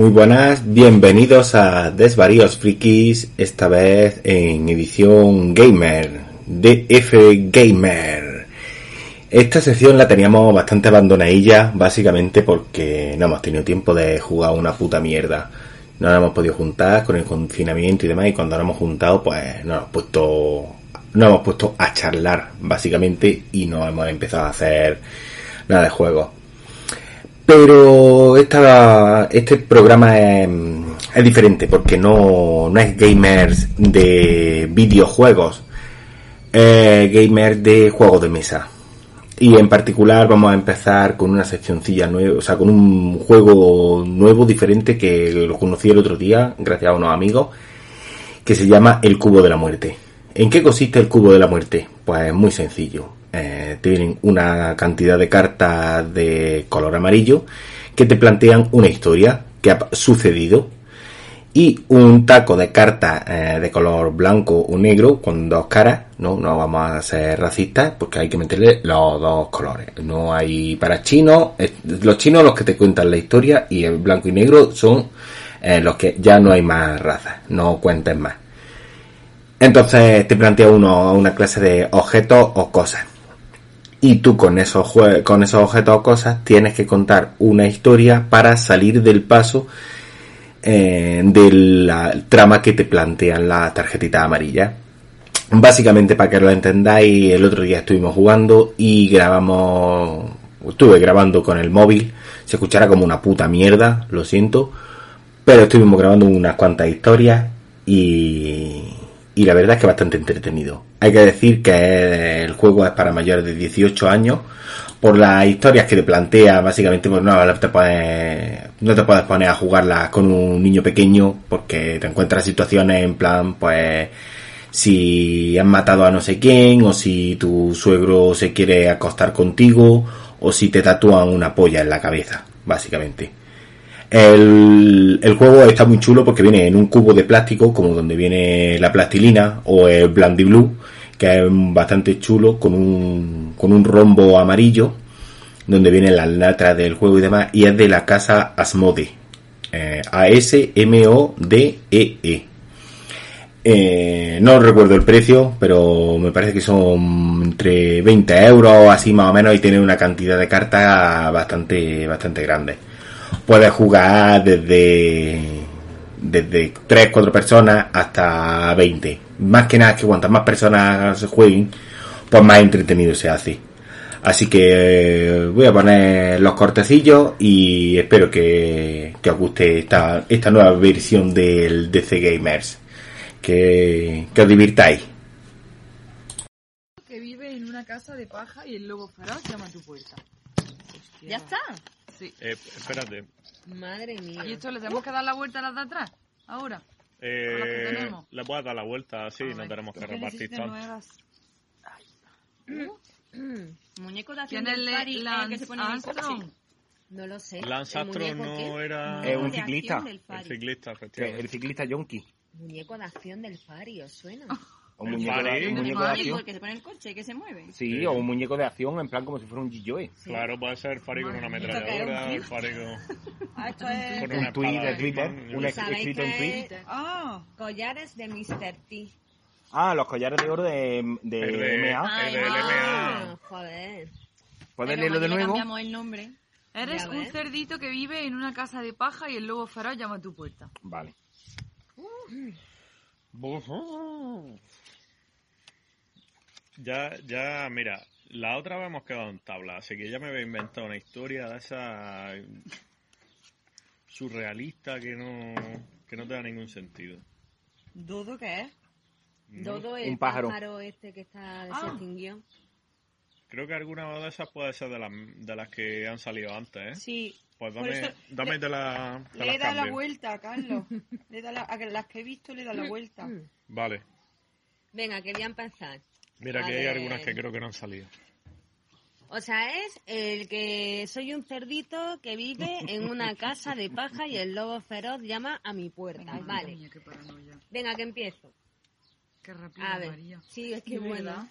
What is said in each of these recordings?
Muy buenas, bienvenidos a Desvaríos Frikis, esta vez en edición Gamer, DF Gamer. Esta sección la teníamos bastante abandonadilla, básicamente porque no hemos tenido tiempo de jugar una puta mierda. No nos hemos podido juntar con el confinamiento y demás, y cuando nos hemos juntado, pues nos hemos puesto, nos hemos puesto a charlar, básicamente, y no hemos empezado a hacer nada de juego. Pero esta, este programa es, diferente porque no, no es gamers de videojuegos, es gamers de juegos de mesa. Y en particular vamos a empezar con una seccioncilla nueva, o sea, con un juego nuevo, diferente, que lo conocí el otro día, gracias a unos amigos, que se llama El Cubo de la Muerte. ¿En qué consiste el Cubo de la Muerte? Pues muy sencillo eh, tienen una cantidad de cartas de color amarillo que te plantean una historia que ha sucedido y un taco de cartas eh, de color blanco o negro con dos caras, no, no vamos a ser racistas porque hay que meterle los dos colores. No hay para chinos, los chinos los que te cuentan la historia y el blanco y negro son eh, los que ya no hay más razas, no cuenten más. Entonces te plantea uno una clase de objetos o cosas y tú con esos, con esos objetos o cosas tienes que contar una historia para salir del paso eh, de la trama que te plantean la tarjetita amarilla. Básicamente, para que lo entendáis, el otro día estuvimos jugando y grabamos, estuve grabando con el móvil, se escuchará como una puta mierda, lo siento, pero estuvimos grabando unas cuantas historias y, y la verdad es que bastante entretenido. Hay que decir que el juego es para mayores de 18 años por las historias que te plantea, básicamente pues no te puedes, no te puedes poner a jugarlas con un niño pequeño porque te encuentras situaciones en plan pues si han matado a no sé quién o si tu suegro se quiere acostar contigo o si te tatúan una polla en la cabeza, básicamente. El, el, juego está muy chulo porque viene en un cubo de plástico, como donde viene la plastilina o el Blandy Blue, que es bastante chulo, con un, con un rombo amarillo, donde vienen las letras del juego y demás, y es de la casa Asmode. Eh, A-S-M-O-D-E-E. -E. Eh, no recuerdo el precio, pero me parece que son entre 20 euros, así más o menos, y tiene una cantidad de cartas bastante, bastante grande puedes jugar desde desde 3, 4 personas hasta 20. Más que nada que cuantas más personas se jueguen, pues más entretenido se hace. Así que voy a poner los cortecillos y espero que, que os guste esta, esta nueva versión del DC Gamers. Que, que os divirtáis. Que vive en una casa de paja y el lobo feroz llama a tu puerta. ¿Ya está? Sí. Eh, espérate. Madre mía. ¿Y esto le tenemos que dar la vuelta a las de atrás? Ahora. Eh, las que tenemos? le puedes dar la vuelta así, A no tenemos que ¿tú qué repartir tanto. Muñeco de acción ¿Quién es del Fari, el el Lance que se pone en el coche. Armstrong? No lo sé. Lance ¿El Armstrong no era Es un de acción ciclista. el ciclista, Que efectivamente. el ciclista yonki. Muñeco de acción del Fari, ¿os suena? Un El muñeco, de, un muñeco de acción. porque se pone en el coche, que se mueve. Sí, o un muñeco de acción en plan como si fuera un G-Joy. Claro, puede ser Fari con una ametralladora, ¿Esto Fari con, Ah, esto es... con Un tweet de Twitter, un yo ex- sé. ¿Sabéis escrito en es? Ah, Collares de Mr. T. Ah, los collares de oro de, de, El de- MA. el de ah, joder. ¿Puedes leerlo de que nuevo? cambiamos el nombre. eres un cerdito que vive en una casa de paja y el lobo feroz llama a tu puerta. Vale. Ya, ya, mira, la otra vez hemos quedado en tabla, así que ya me había inventado una historia de esa surrealista que no, que no te da ningún sentido. ¿Dodo qué es? ¿no? Dodo, el Un pájaro. pájaro. este que está Ah. extinguió. Creo que alguna de esas puede ser de las, de las que han salido antes, ¿eh? Sí. Pues dame, eso dame le- de la, te Le he dado la vuelta, Carlos. Le he dado la- a las que he visto le he dado la vuelta. Vale. Venga, que voy a empezar. Mira A que hay algunas que creo que no han salido. O sea, es el que soy un cerdito que vive en una casa de paja y el lobo feroz llama a mi puerta. Madre Vale. mía, qué paranoia. Venga, que empiezo. Qué rápido, A ver. María. Sí, es que bueno.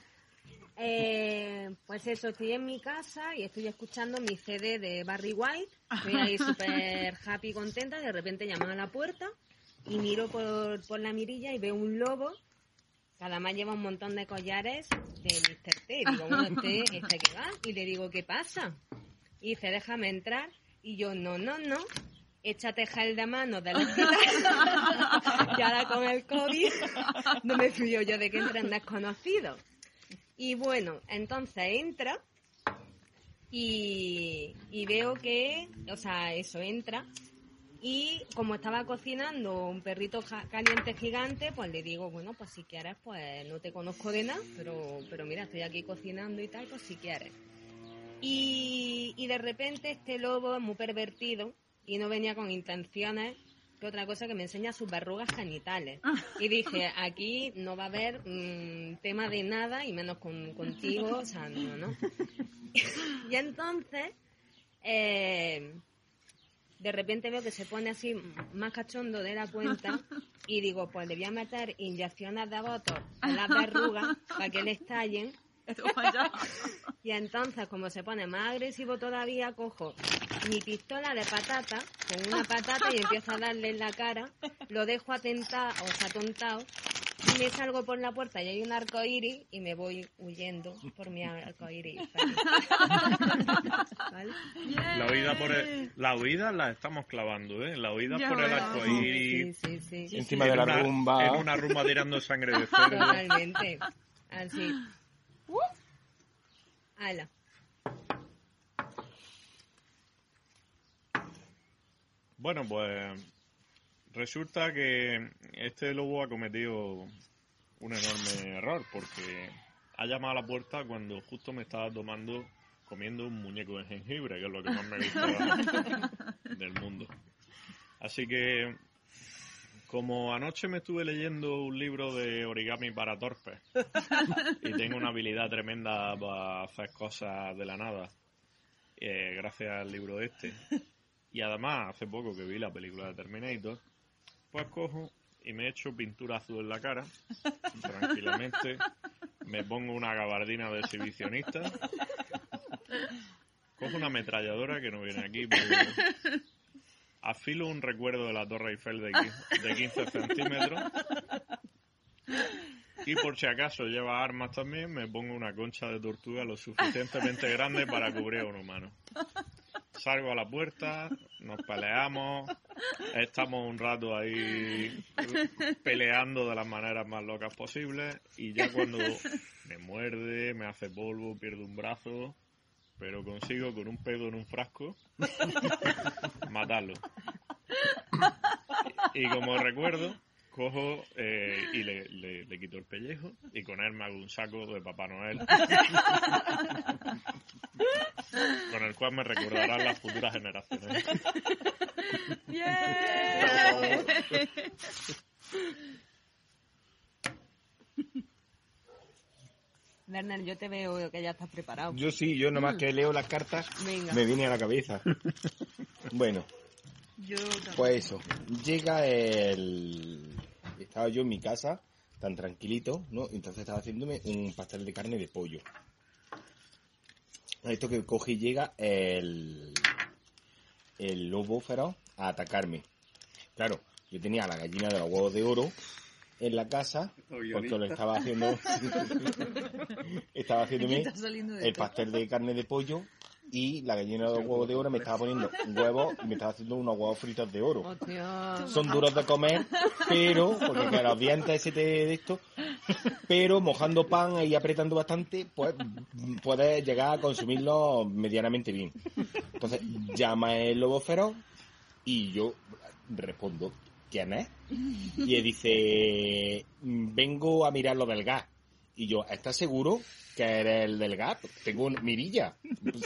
Eh, pues eso, estoy en mi casa y estoy escuchando mi CD de Barry White. Estoy ahí súper happy, contenta. De repente llaman a la puerta y miro por, por la mirilla y veo un lobo además lleva un montón de collares de Mr. T. Digo, bueno, este, este que va. Y le digo, ¿qué pasa? Y dice, déjame entrar. Y yo, no, no, no. Échate gel de mano del hospital. y ahora con el COVID no me fío yo de que entren desconocidos. Y bueno, entonces entra y, y veo que, o sea, eso entra. Y como estaba cocinando un perrito caliente gigante, pues le digo, bueno, pues si quieres, pues no te conozco de nada, pero, pero mira, estoy aquí cocinando y tal, pues si quieres. Y, y de repente este lobo es muy pervertido y no venía con intenciones que otra cosa que me enseña sus verrugas genitales. Y dije, aquí no va a haber mm, tema de nada y menos con, contigo, o sea, no, no. y entonces, eh, de repente veo que se pone así más cachondo de la cuenta y digo, pues le voy a meter inyecciones de botox en las verrugas para que le estallen. Y entonces, como se pone más agresivo todavía, cojo mi pistola de patata, con una patata y empiezo a darle en la cara, lo dejo atentado, o sea, atontado, me salgo por la puerta y hay un arco iris y me voy huyendo por mi arco iris. ¿Vale? La huida por el, la huida la estamos clavando, ¿eh? La huida Ya por el arco iris, sí, sí. sí. Encima en de la una- rumba. En una rumba tirando sangre de cerdo. Totalmente. Así. Ala. Bueno, pues resulta que este lobo ha cometido un enorme error porque ha llamado a la puerta cuando justo me estaba tomando, comiendo un muñeco de jengibre, que es lo que más me gusta del mundo. Así que, como anoche me estuve leyendo un libro de origami para torpes y tengo una habilidad tremenda para hacer cosas de la nada, eh, gracias al libro este, y además, hace poco que vi la película de Terminator, pues cojo y me echo pintura azul en la cara, tranquilamente, me pongo una gabardina de exhibicionista, cojo una ametralladora que no viene aquí, pero afilo un recuerdo de la Torre Eiffel de, qui- de 15 centímetros. Y por si acaso lleva armas también, me pongo una concha de tortuga lo suficientemente grande para cubrir a un humano. Salgo a la puerta, nos peleamos, estamos un rato ahí peleando de las maneras más locas posibles y ya cuando me muerde, me hace polvo, pierdo un brazo, pero consigo con un pedo en un frasco matarlo. Y como recuerdo, cojo eh, y le, le- le quito el pellejo y con él me hago un saco de Papá Noel. con el cual me recordarán las futuras generaciones. Werner, yo te veo que ya estás preparado. Yo sí, yo nomás que leo las cartas Venga. me viene a la cabeza. Bueno, Yo también. pues eso. Llega el... Estaba yo en mi casa, tan tranquilito, ¿no? Entonces estaba haciéndome un pastel de carne de pollo. A Esto que coge y llega el... El lobo feroz a atacarme. Claro, yo tenía la gallina de los huevos de oro en la casa porque lo estaba haciendo estaba haciéndome el pastel de carne de pollo y la gallina de huevos de oro me estaba poniendo huevos y me estaba haciendo unos huevos fritos de oro. Hostia. Son duros de comer, pero, porque que los dientes ese te- de esto, pero mojando pan y apretando bastante, pues puedes llegar a consumirlo medianamente bien. Entonces llama el lobo feroz y yo respondo, ¿quién es? Y él dice, vengo a mirar lo del gas. Y yo, ¿estás seguro que eres el del gas? Tengo una mirilla.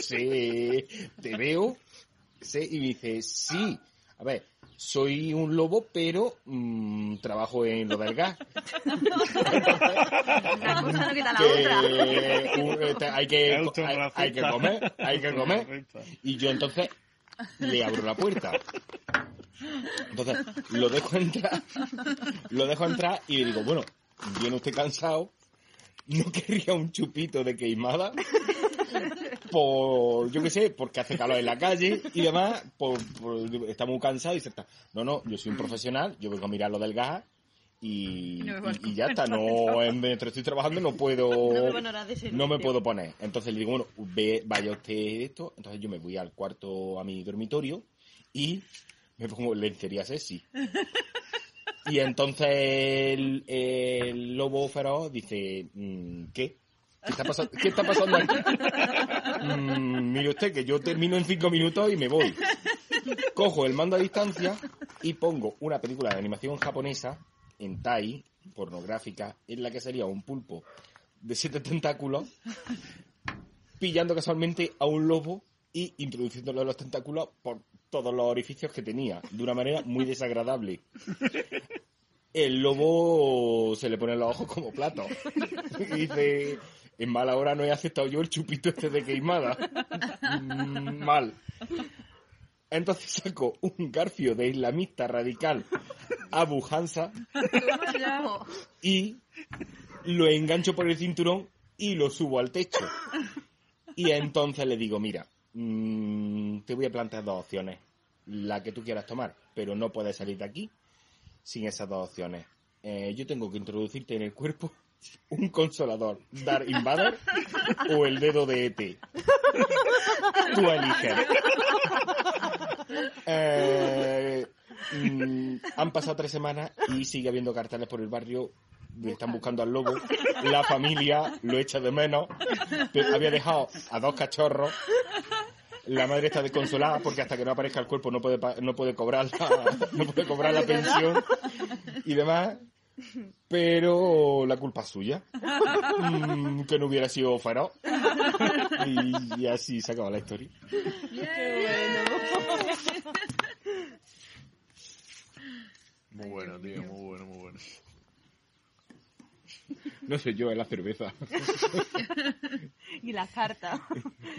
Sí, te veo. Sí, y me dice, sí. A ver, soy un lobo, pero mm, trabajo en lo del gas. Una cosa no quita la Que, otra. un- este, hay, que, hay, hay que comer, hay que comer. Y yo entonces le abro la puerta. Entonces lo dejo entrar, lo dejo entrar y le digo, bueno, viene usted cansado, no querría un chupito de queimada por, yo qué sé, porque hace calor en la calle y demás, por, por- está muy cansado y se está. No, no, yo soy un profesional, yo vengo a mirar lo del gas y, No ya está, no, en- mientras estoy trabajando no puedo, me no me puedo poner. Entonces le digo, bueno, ve, vaya usted esto. Entonces yo me voy al cuarto, a mi dormitorio y me pongo lencería sexy. Y entonces el, lobo feroz dice, mm, ¿qué? ¿Qué está, pasando, ¿Qué está pasando aquí? Mm, mire usted que yo termino en cinco minutos y me voy. Cojo el mando a distancia y pongo una película de animación japonesa en Tai, pornográfica, en la que sería un pulpo de siete tentáculos pillando casualmente a un lobo y introduciéndole los tentáculos por todos los orificios que tenía, de una manera muy desagradable. El lobo se le pone los ojos como platos. Y dice, en mala hora no he aceptado yo el chupito este de queimada. Mm, Mal. Entonces saco un garfio de islamista radical Abu Hansa y lo engancho por el cinturón y lo subo al techo. Y entonces le digo, mira, mm, te voy a plantear dos opciones. La que tú quieras tomar, pero no puedes salir de aquí sin esas dos opciones. Eh, yo tengo que introducirte en el cuerpo un consolador, Dark Invader o el dedo de ET. Tú eliges. Eh, mm, han pasado tres semanas y sigue habiendo carteles por el barrio. Le están buscando al lobo. La familia lo echa de menos. Había dejado a dos cachorros. La madre está desconsolada porque hasta que no aparezca el cuerpo no puede pa- no puede cobrar la, no puede cobrar la pensión y demás. Pero la culpa es suya. Mm, que no hubiera sido. Y, y así se acaba la historia. Muy bueno, tío, muy bueno, muy bueno. No sé yo, es la cerveza. Y las cartas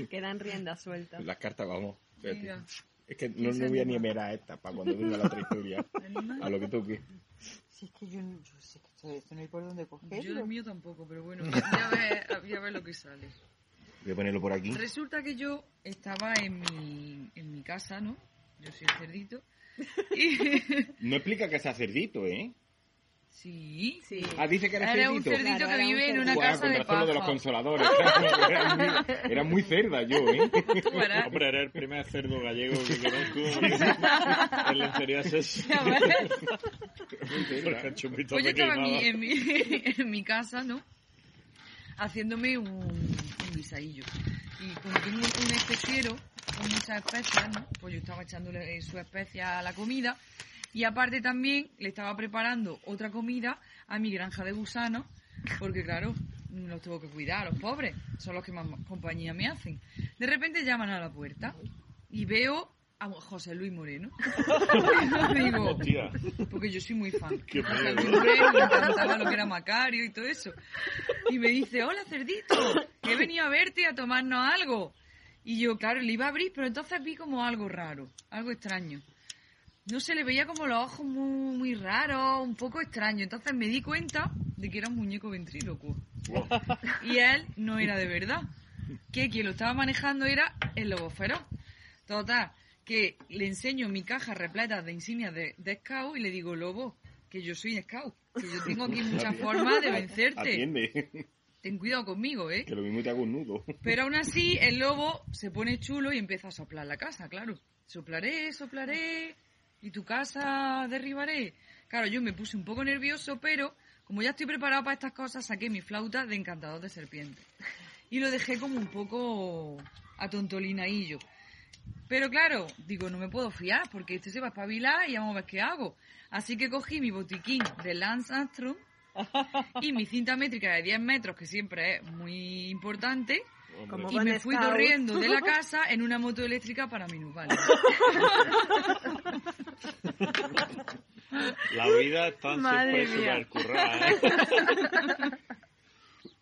que dan rienda suelta. Las cartas, vamos. Venga. Es que no, no voy a ni emerar esta para cuando venga la otra historia. A lo que toque. Si es que yo, no- yo sé que esto, esto no hay por dónde Yo el cogerlo. mío tampoco, pero bueno, voy a ver, voy a ver lo que sale. Voy a ponerlo por aquí. Resulta que yo estaba en mi, en mi casa, ¿no? Yo soy el cerdito. Y... No explica que sea cerdito, ¿eh? Sí. Sí. Ah, dice que era Era un cerdito. cerdito Claro, que era vive en una Buah, casa de lo de los paja. consoladores. Era muy, era muy cerda yo, ¿eh? Hombre, eres el primer cerdo gallego que conozco en. Porque el chupito Pues yo estaba en mi, en, mi, en mi casa, ¿no? Haciéndome un, un guisadillo. Y como tengo un especiero con muchas especias, ¿no? Pues yo estaba echándole su especia a la comida. Y aparte también le estaba preparando otra comida a mi granja de gusanos. Porque claro, los tengo que cuidar, los pobres. Son los que más compañía me hacen. De repente llaman a la puerta. Y veo a José Luis Moreno. Digo, Hostia. porque yo soy muy fan. Qué José miedo. Luis Moreno, me encantaba lo que era Macario y todo eso. Y me dice, hola cerdito, que he venido a verte a tomarnos algo. Y yo, claro, le iba a abrir, pero entonces vi como algo raro, algo extraño. No se le veía como los ojos muy, muy raros, un poco extraño. Entonces me di cuenta de que era un muñeco ventrílocuo. Y él no era de verdad. Que quien lo estaba manejando era el lobo feroz. Total, que le enseño mi caja repleta de insignias de, de scout y le digo, lobo, que yo soy scout. Que yo tengo aquí muchas formas de vencerte. Atiende, Ten cuidado conmigo, ¿eh? que lo mismo te hago un nudo. Pero aún así, el lobo se pone chulo y empieza a soplar la casa, claro. Soplaré, soplaré, y tu casa derribaré. Claro, yo me puse un poco nervioso, pero como ya estoy preparado para estas cosas, saqué mi flauta de encantador de serpiente. Y lo dejé como un poco atontolinaillo. Pero claro, digo, no me puedo fiar porque este se va a espabilar y vamos a ver qué hago. Así que cogí mi botiquín de Lance Armstrong y mi cinta métrica de 10 metros, que siempre es muy importante, Como y me fui scout. corriendo de la casa en una moto eléctrica para minusválidos. La vida está Madre súper, mía. ¿eh?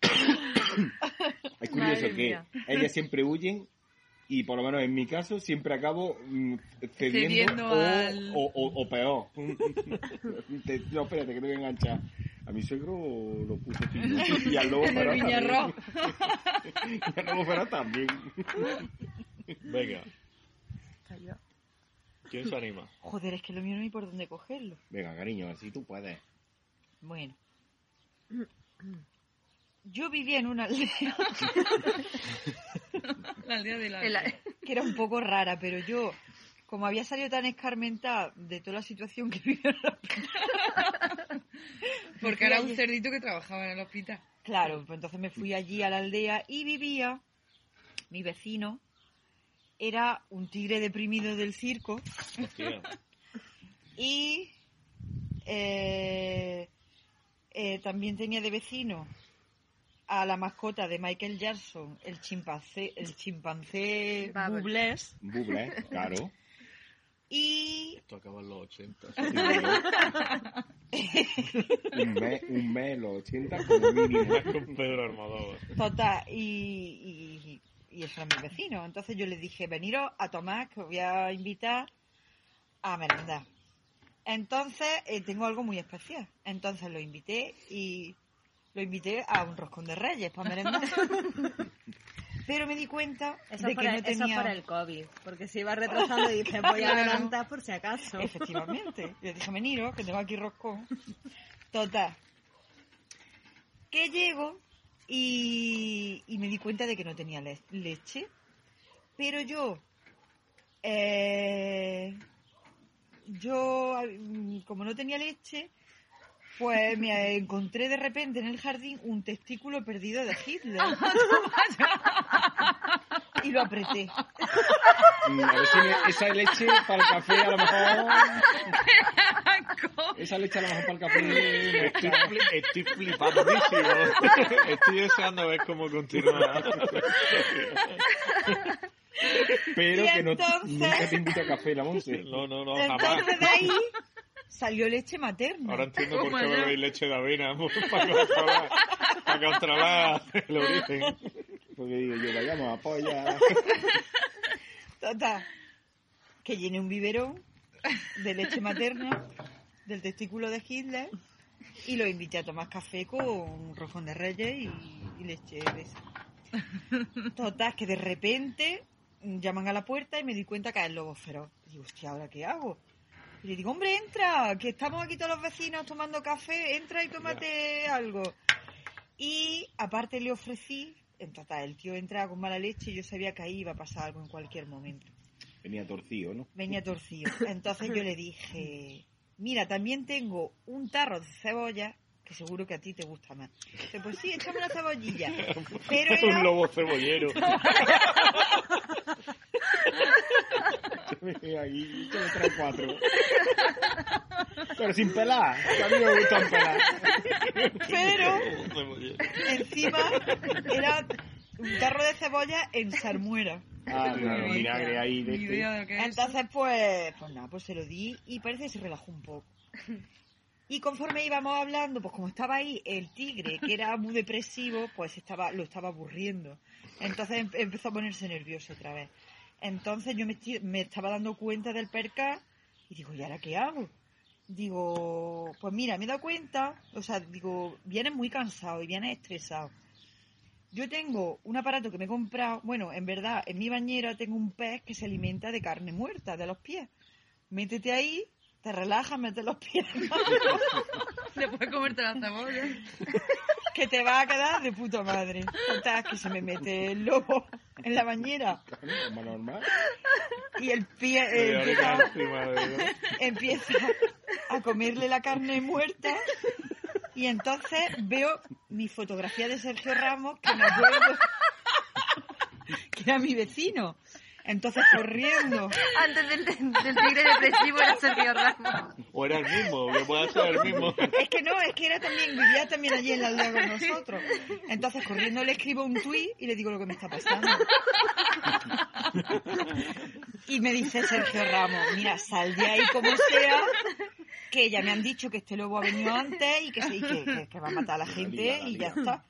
Es curioso Madre que mía. ellas siempre huyen y por lo menos en mi caso siempre acabo mm, cediendo, Cediendo o, al- o, o- o peor. Te- no, espérate que te voy a enganchar. A mi suegro lo puso y al lobo Viñarro. también. y al lobo también. Venga, ¿quién se anima? Joder, es que lo mío no hay por dónde cogerlo. Venga, cariño, así tú puedes. Bueno. Yo vivía en una aldea La aldea de la... El- que era un poco rara, pero yo, como había salido tan escarmentada de toda la situación que vivía en la Porque era un cerdito que trabajaba en el hospital. Claro, pues entonces me fui allí a la aldea y vivía, mi vecino, era un tigre deprimido del circo Hostia. y eh, eh, también tenía de vecino a la mascota de Michael Jackson, el chimpancé, el chimpancé Bubbles. Bublés, Buble, claro. Y Esto acaba en los 80. un mes, un mes, los 80 como mínimo. Con Pedro Armador. Total, y, y, y eso era mi vecino. Entonces yo le dije, veniros a tomar, que os voy a invitar a merendar. Entonces eh, tengo algo muy especial. Entonces lo invité y lo invité a un roscón de reyes para merendar. Pero me di cuenta Eso, de que por no el, eso es tenía... por el COVID, porque se iba retrasando y dice, voy a adelantar por si acaso. Efectivamente. Le dije, veniros, que tengo aquí roscón. Total. Que llego y, y me di cuenta de que no tenía le- leche. Pero yo, eh, yo, mm, como no tenía leche, pues me encontré de repente en el jardín un testículo perdido de Hitler. y lo apreté. Mm, A ver si me- esa leche para el café a lo mejor... Esa leche a lo mejor para el café... Estoy, fli- estoy flipandísimo. Estoy deseando ver cómo continúa. Pero Y que no, entonces- nunca te invito a café, la Monse. No, no, no, jamás. Entonces de ahí salió leche materna. Ahora entiendo por qué bebéis leche de avena. Para controlar, para controlar el origen. Porque digo yo, vayamos a polla. Total, que llené un biberón de leche materna del testículo de Hitler y lo invité a tomar café con un rojón de reyes y, y leche de esa. Total, que de repente llaman a la puerta y me di cuenta que es el lobo feroz. Y digo, hostia, ¿ahora qué hago? Y le digo, hombre, entra, que estamos aquí todos los vecinos tomando café, entra y tómate algo. Y aparte le ofrecí, en total, el tío entraba con mala leche y yo sabía que ahí iba a pasar algo en cualquier momento. Venía torcido, ¿no? Venía torcido. Entonces yo le dije, mira, también tengo un tarro de cebolla que seguro que a ti te gusta más. Pues sí, échame una cebollilla. Pero era... Un lobo cebollero. Aquí te trae cuatro. Pero sin pelar, que a mí me gustan pelar. Pero encima era un tarro de cebolla en salmuera. Ah, claro, vinagre ahí de este. idea de lo que es. Entonces, pues, pues nada, pues se lo di y parece que se relajó un poco. Y conforme íbamos hablando, pues como estaba ahí el tigre, que era muy depresivo, pues estaba, lo estaba aburriendo. Entonces em- empezó a ponerse nervioso otra vez. Entonces yo me, me estaba dando cuenta del perca y digo, ¿y ahora qué hago? Digo, pues mira, me he dado cuenta, o sea, digo, vienes muy cansado y vienes estresado. Yo tengo un aparato que me he comprado, bueno, en verdad, en mi bañera tengo un pez que se alimenta de carne muerta, de los pies. Métete ahí, te relajas, metes los pies, Después comerte la cebolla. que te va a quedar de puta madre. Que se me mete el lobo en la bañera como normal. y el pie eh, empieza a comerle la carne muerta y entonces veo mi fotografía de Sergio Ramos que me acuerdo que era mi vecino. Entonces corriendo Antes del, del tigre depresivo era Sergio Ramos. O era el mismo, que puede ser el mismo. Es que no, es que era también, vivía también allí en la aldea con nosotros. Entonces, corriendo le escribo un tuit y le digo lo que me está pasando. Y me dice Sergio Ramos, mira, sal de ahí como sea, que ya me han dicho que este lobo ha venido antes y que, sí, que, que- que va a matar a la gente y ya está.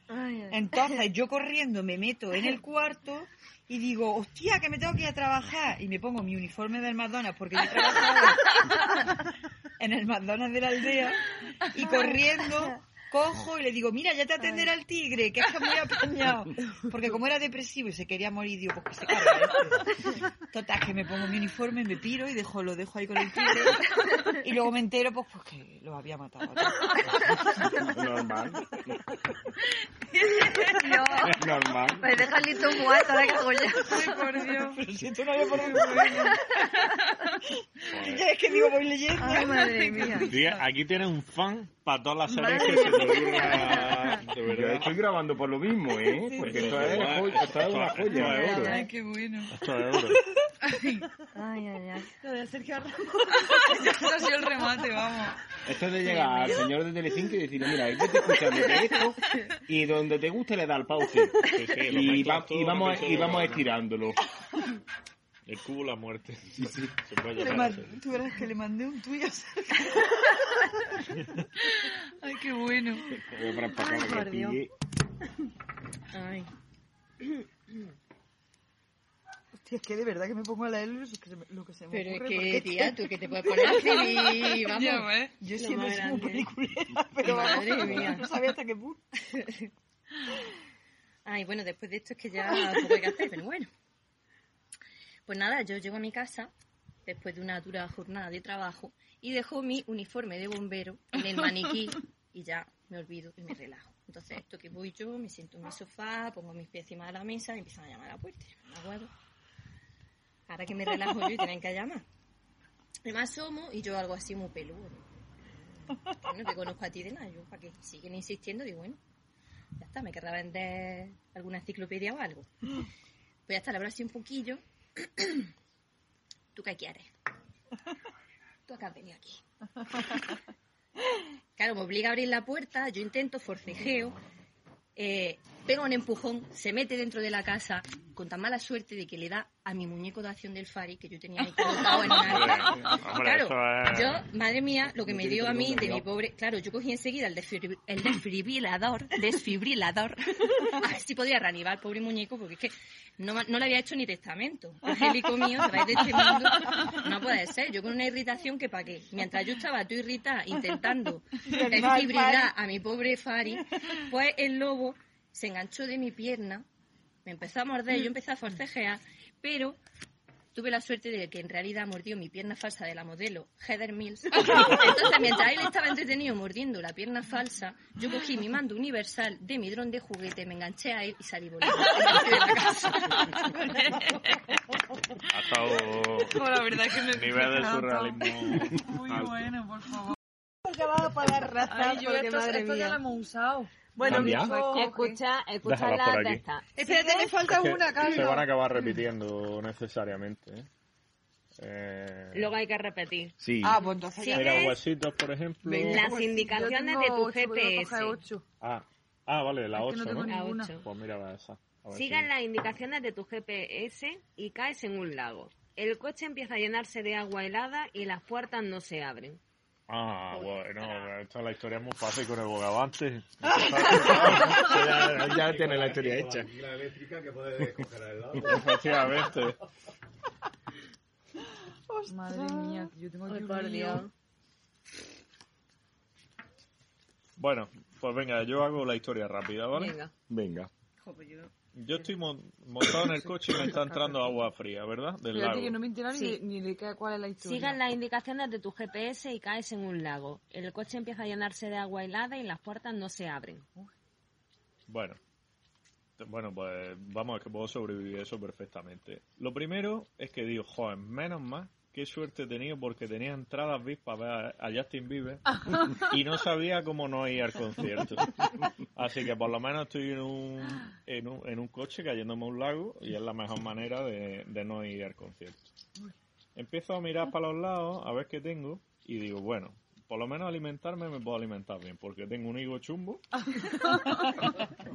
Entonces, yo corriendo me meto en el cuarto y digo, hostia, que me tengo que ir a trabajar. Y me pongo mi uniforme del McDonald's porque yo trabajaba en el McDonald's de la aldea y corriendo cojo y le digo, mira, ya te atenderá el tigre, que está muy apañado. Porque como era depresivo y se quería morir, digo, pues que se carga este. Total, que me pongo mi uniforme, me piro y dejo, lo dejo ahí con el tigre. Y luego me entero, pues, pues que lo había matado. Normal. No, Normal. me deja listo muerto, la cago ya. Ay, por Dios. Pero si esto no había por Ya es que digo, voy leyendo. Ay, madre mía. Tía, aquí tienes un fan para todas las series que se de Yo estoy grabando por lo mismo, ¿eh? Porque esto es, joya- esto es una joya de oro. Ay, qué bueno. Esto es oro. Ay, ay, ay. Lo de Sergio Ramos. Eso ha sido el remate, vamos. Esto es de llegar al señor de Telecinco y decirle, mira, yo te escuchando de esto y donde te guste le da al pause. Sí, sí, Y, va- y vamos, y vamos estirándolo. El cubo, la muerte. Se puede Le llamar man-. Tú verás que le mandé un tuyo. Ay, qué bueno. Ay, por que Dios. Ay. Hostia, es que de verdad que me pongo a leer lo que se me, lo que se me Pero es ocurre. que, porque tía, tú que te puedes poner a escribir, vamos. Ya ves. Yo siempre más soy muy peliculera, pero vamos, Madre mía. no sabía hasta qué punto. Ay, bueno, después de esto es que ya poco hay que hacer, pero bueno. Pues nada, yo llego a mi casa después de una dura jornada de trabajo y dejo mi uniforme de bombero en el maniquí y ya me olvido y me relajo. Entonces, esto que voy yo, me siento en mi sofá, pongo mis pies encima de la mesa y empiezan a llamar a la puerta. Me acuerdo. Ahora que me relajo yo tienen que llamar. Me asomo y yo algo así muy peludo. No te conozco a ti de nada, yo para que siguen insistiendo, digo, bueno, ya está, me querrá vender alguna enciclopedia o algo. Pues ya está, le hablo así un poquillo. ¿Tú qué quieres? Tú acá has venido aquí. Claro, me obliga a abrir la puerta, yo intento, forcejeo, eh, pega un empujón, se mete dentro de la casa con tan mala suerte de que le da a mi muñeco de acción del Fari que yo tenía ahí colocado en una... Hombre, Claro, yo, madre mía, lo que me dio a mí de mi pobre... Claro, yo cogí enseguida el, desfibri- el desfibrilador, desfibrilador, a ver si podía reanibar al pobre muñeco, porque es que no, no le había hecho ni testamento. Angélico mío, se va de este mundo. No puede ser, yo con una irritación que para qué. Mientras yo estaba tú irritada intentando desfibrilar a mi pobre Fari, pues el lobo se enganchó de mi pierna, me empezó a morder, yo empecé a forcejear, pero tuve la suerte de que en realidad mordió mi pierna falsa de la modelo Heather Mills. Entonces, mientras él estaba entretenido mordiendo la pierna falsa, yo cogí mi mando universal de mi dron de juguete, me enganché a él y salí volando. Ha estado la verdad que me nivel de me ha surrealismo Muy alto. bueno, por favor. Porque vas a pagar raza, Ay, yo porque esto, madre esto ya lo mía. hemos usado. Bueno, dijo- Escucha, escucha la de esta. Espérate, me falta Es que una, se van a Carlos. acabar repitiendo necesariamente. ¿eh? Eh, Luego hay que repetir. Sí. Ah, pues entonces ya. mira, huesitos, por ejemplo. Las indicaciones de tu GPS. Ah, ah, vale, la Es que no 8, tengo ¿no? ninguna. A ocho. Pues mira, va esa. Sigan si- las indicaciones de tu GPS y caes en un lago. El coche empieza a llenarse de agua helada y las puertas no se abren. Ah, bueno, esta la historia es muy fácil con el bogavante. ya, ya tiene la historia hecha. La eléctrica que puede coger al lado. Efectivamente. Madre mía, que yo tengo Ay, un. Bueno, pues venga, yo hago la historia rápida, ¿vale? Venga. Venga. Jo, pues yo- Yo estoy mon- montado en el coche y me está entrando agua fría, ¿verdad? Del lago. que no me entera Sí. ni, de, ni de cuál es la historia. Sigan las indicaciones de tu GPS y caes en un lago. El coche empieza a llenarse de agua helada y las puertas no se abren. Bueno. Bueno, pues vamos, es que puedo sobrevivir eso perfectamente. Lo primero es que digo, joder, menos mal, qué suerte he tenido porque tenía entradas VIP para ver a Justin Bieber y no sabía cómo no ir al concierto. Así que por lo menos estoy en un, en un, en un coche cayéndome a un lago y es la mejor manera de, de no ir al concierto. Empiezo a mirar para los lados a ver qué tengo y digo, bueno, por lo menos alimentarme me puedo alimentar bien porque tengo un higo chumbo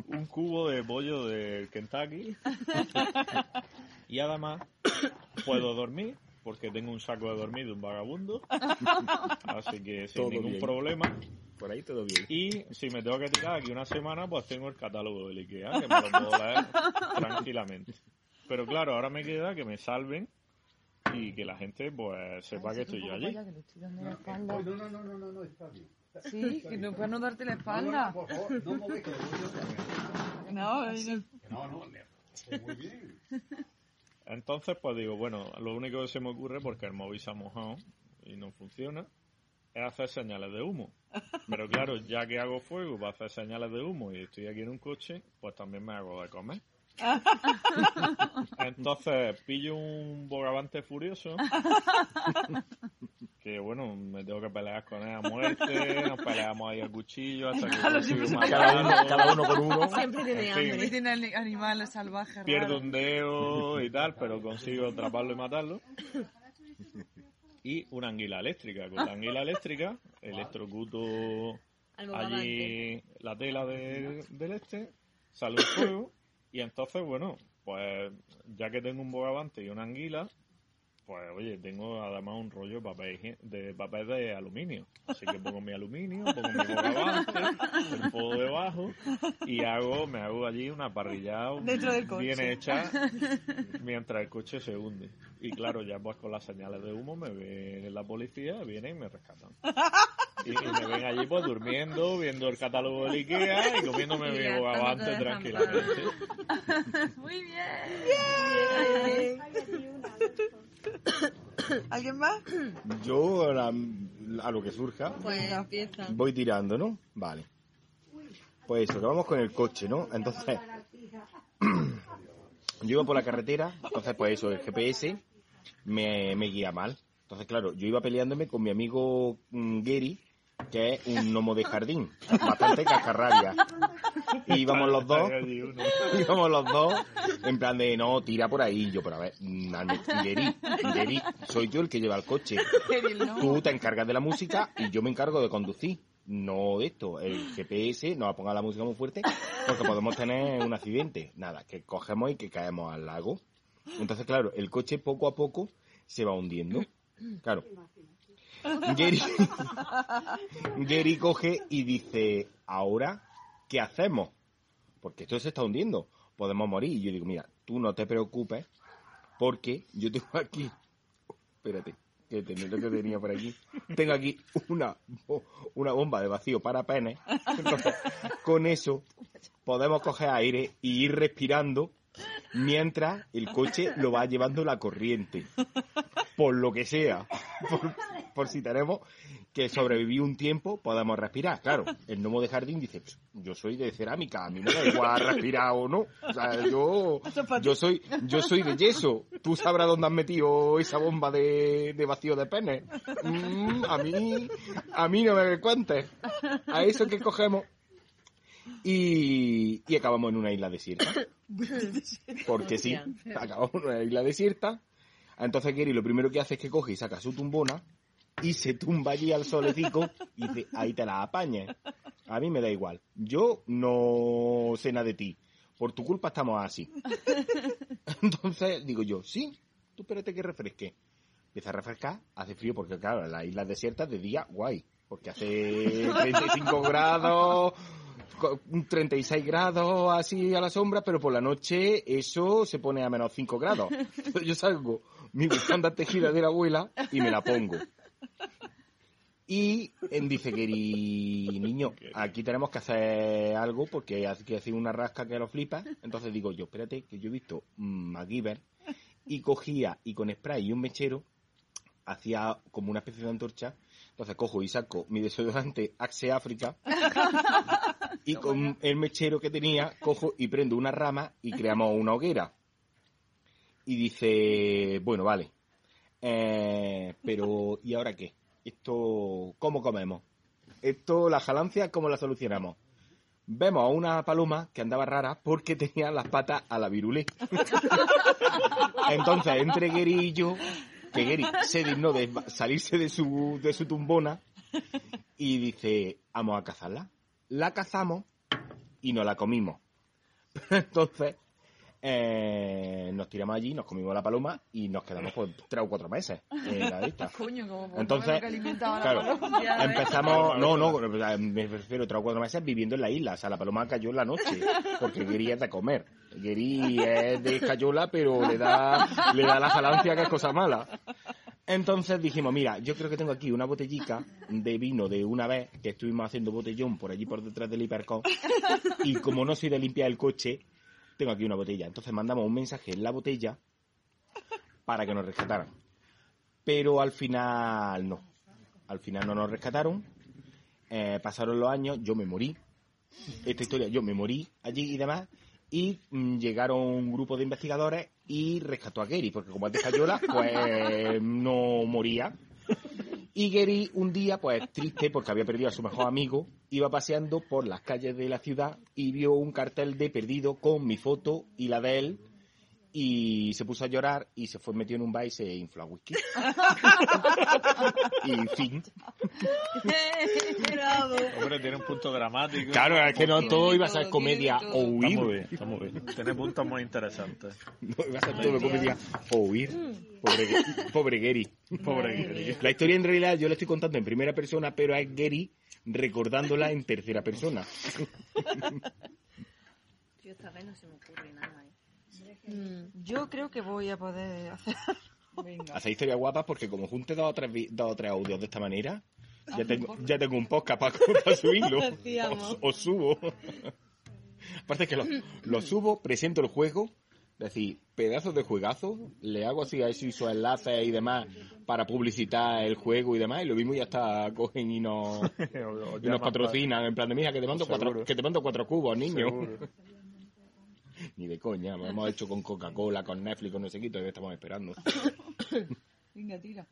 un cubo de pollo de Kentucky y además puedo dormir porque tengo un saco de dormir de un vagabundo así que sin Todo ningún bien. problema Por ahí todo bien. y si me tengo que tirar aquí una semana pues tengo el catálogo del Ikea que me lo puedo leer tranquilamente pero claro ahora me queda que me salven y que la gente pues sepa que estoy yo allí Vaya, que le estoy dando la espalda. No, no, no, no, no, no, está bien. Está- Sí, está que bien. no puedes no darte la No, espalda. no, por favor, no que voy yo. No, no. No, muy bien. Entonces, pues digo, bueno, lo único que se me ocurre, porque el móvil se ha mojado y no funciona, es hacer señales de humo. Pero claro, ya que hago fuego para hacer señales de humo y estoy aquí en un coche, pues también me hago de comer. Entonces, pillo un bogavante furioso, que bueno, me tengo que pelear con él a muerte, nos peleamos ahí a cuchillo hasta que consigo Cada uno, cada uno con uno. Siempre tiene En fin. Hambre. tiene el animal salvaje pierdo raro. un dedo y tal, pero consigo atraparlo y matarlo. Y una anguila eléctrica. Con la anguila eléctrica electrocuto Al allí la tela de- del este, sale un fuego y entonces, bueno, pues ya que tengo un bogavante y una anguila, pues oye, tengo además un rollo de papel, de papel de aluminio. Así que pongo mi aluminio, pongo mi bogavante, el fuego debajo y hago, me hago allí una parrilla Dentro del coche. bien hecha mientras el coche se hunde. Y claro, ya pues con las señales de humo me ve la policía, viene y me rescatan. Y, y me ven allí pues durmiendo, viendo el catálogo del Ikea y comiéndome mi bogavante de tranquilamente. Muy bien. ¿Alguien más? Yo a, la- a lo que surja Pues empieza. voy tirando, ¿no? Vale. Pues eso, que vamos con el coche, ¿no? Entonces, yo iba por la carretera, entonces pues eso, el GPS me, me guía mal. Entonces, claro, yo iba peleándome con mi amigo mm, Gary, que es un gnomo de jardín, bastante cascarrabia. Y íbamos los dos, íbamos los dos, en plan de, no, tira por ahí. Y yo, pero a ver, Gary, Gary, soy yo el que lleva el coche. Tú te encargas de la música y yo me encargo de conducir. No de esto, el GPS, no ponga la música muy fuerte, porque podemos tener un accidente. Nada, que cogemos y que caemos al lago. Entonces, claro, el coche poco a poco se va hundiendo. Claro. Gary, Gary coge y dice, ahora, ¿qué hacemos? Porque esto se está hundiendo. Podemos morir. Y yo digo, mira, tú no te preocupes, porque yo tengo aquí, espérate, que tenía que tenía por aquí. Tengo aquí una, una bomba de vacío para pene. Entonces, con eso podemos coger aire y ir respirando mientras el coche lo va llevando la corriente. Por lo que sea. Por, por si tenemos que sobrevivir un tiempo, podemos respirar. Claro, el gnomo de jardín dice, "Pss, yo soy de cerámica, a mí me da igual respirar o no. O sea, yo, yo soy, yo soy de yeso. Tú sabrás dónde has metido esa bomba de, de vacío de pene. Mm, a mí, a mí no me cuentes. A eso que cogemos y, y acabamos en una isla desierta. Porque sí, acabamos en una isla desierta. Entonces Gary lo primero que hace es que coge y saca su tumbona y se tumba allí al solecico y dice, ahí te la apañes. A mí me da igual. Yo no sé nada de ti. por tu culpa estamos así. Entonces digo yo, sí, tú espérate que refresque. Empieza a refrescar, hace frío porque claro, en las islas desiertas de día, guay, porque hace 35 grados, co- 36 grados así a la sombra, pero por la noche eso se pone a menos 5 grados. Entonces yo salgo mi bufanda tejida de la abuela y me la pongo. Y él dice, Geri, niño, aquí tenemos que hacer algo porque hay que hacer una rasca que lo flipa. Entonces digo yo, espérate, que yo he visto MacGyver y cogía y con spray y un mechero hacía como una especie de antorcha. Entonces cojo y saco mi desodorante Axe África y con el mechero que tenía cojo y prendo una rama y creamos una hoguera. Y dice, bueno, vale. Eh, pero, ¿y ahora qué? Esto, ¿cómo comemos? Esto, la jalancia, ¿cómo la solucionamos? Vemos a una paloma que andaba rara porque tenía las patas a la virulé. Entonces, entre Gary y yo, que Gary se dignó de salirse de su, de su tumbona y dice, vamos a cazarla. La cazamos y nos la comimos. Entonces, eh, nos tiramos allí, nos comimos la paloma y nos quedamos por tres o cuatro meses en la lista. Coño, como Entonces, la empezamos, no, no, me refiero a tres o cuatro meses viviendo en la isla, o sea, la paloma cayó en la noche, porque es de comer. Geri es de escayola, pero le da, le da la jalancia que es cosa mala. Entonces dijimos, mira, yo creo que tengo aquí una botellica de vino de una vez que estuvimos haciendo botellón por allí por detrás del hipercon y como no soy de limpiar el coche, tengo aquí una botella. Entonces mandamos un mensaje en la botella para que nos rescataran. Pero al final no. Al final no nos rescataron. Eh, pasaron los años, yo me morí. Esta historia, yo me morí allí y demás. Y mm, llegaron un grupo de investigadores y rescató a Gary, porque como es de Cayola, pues no moría. Y un día, pues triste porque había perdido a su mejor amigo, iba paseando por las calles de la ciudad y vio un cartel de perdido con mi foto y la de él y se puso a llorar y se fue metido en un bar y se infló a whisky. y fin. Bravo. Hombre, tiene un punto dramático. Claro, es que no todo iba a ser comedia o Está muy huir. bien, está muy bien. Tiene puntos muy interesantes. No iba a ser todo comedia o huir. Pobre, pobre Gary. Pobre Gary. La historia en realidad yo la estoy contando en primera persona, pero es Gary recordándola en tercera persona. Yo esta vez no se me ocurre nada, ¿eh? Yo creo que voy a poder hacer. Venga. Historias guapas porque como junte dos o tres, dos o tres audios de esta manera, ya tengo, ya tengo un podcast para, para subirlo. Hacíamos. O, o subo. Aparte que lo, lo subo, presento el juego, es decir, pedazos de juegazo, le hago así a esos sus enlaces y demás para publicitar el juego y demás, y lo mismo ya está, cogen y nos, O- o y nos llaman patrocinan, en plan de mira que te mando cuatro, Seguro. que te mando cuatro cubos, niño. Seguro. Ni de coña, lo hemos hecho con Coca-Cola, con Netflix, con no sé qué, todavía estamos esperando. Venga, tira.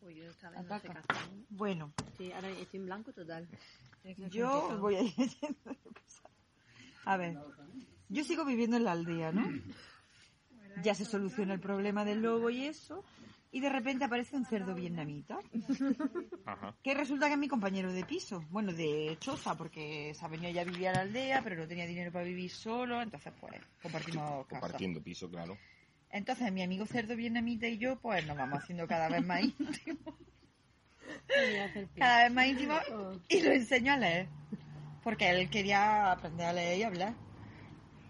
Yo esta vez no sé Ataca. qué hacer. Bueno, Sí, ahora estoy en blanco total. yo voy a ir. A ver, yo sigo viviendo en la aldea, ¿no? Ya se soluciona el problema del lobo y eso, y de repente aparece un cerdo vietnamita, Ajá. que resulta que es mi compañero de piso, bueno, de choza, porque se ha venido ya a vivir a la aldea, pero no tenía dinero para vivir solo, entonces pues compartimos casa. Compartiendo piso, claro. Entonces mi amigo cerdo vietnamita y yo pues nos vamos haciendo cada vez más íntimos, cada vez más íntimos y lo enseño a leer, porque él quería aprender a leer y hablar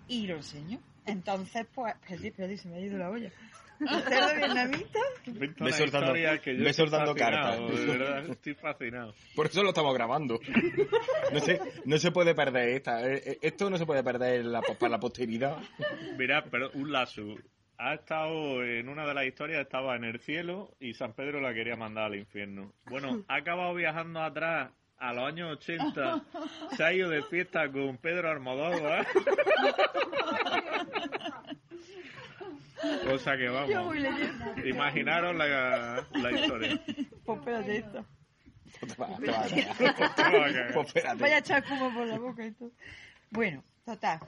y lo enseño. Entonces pues, perdí, perdí, se me ha ido la olla. Cerdo vietnamita, Ve soltando- ve soltando cartas. De verdad, estoy fascinado. Por eso lo estamos grabando. No se, no se puede perder esta. eh, eh, Esto no se puede perder la- para la posteridad. Mira, pero un lazo. Ha estado en una de las historias, estaba en el cielo y San Pedro la quería mandar al infierno. Bueno, ha acabado viajando atrás a los años 80. Se ha ido de fiesta con Pedro Almodóvar. Cosa que yo vamos. voy leyendo. Imaginaros la, la historia. Pues espérate esto. Te a cagar. Te va a cagar. Pues espérate. Vaya a echar espuma por la boca esto. Bueno, total.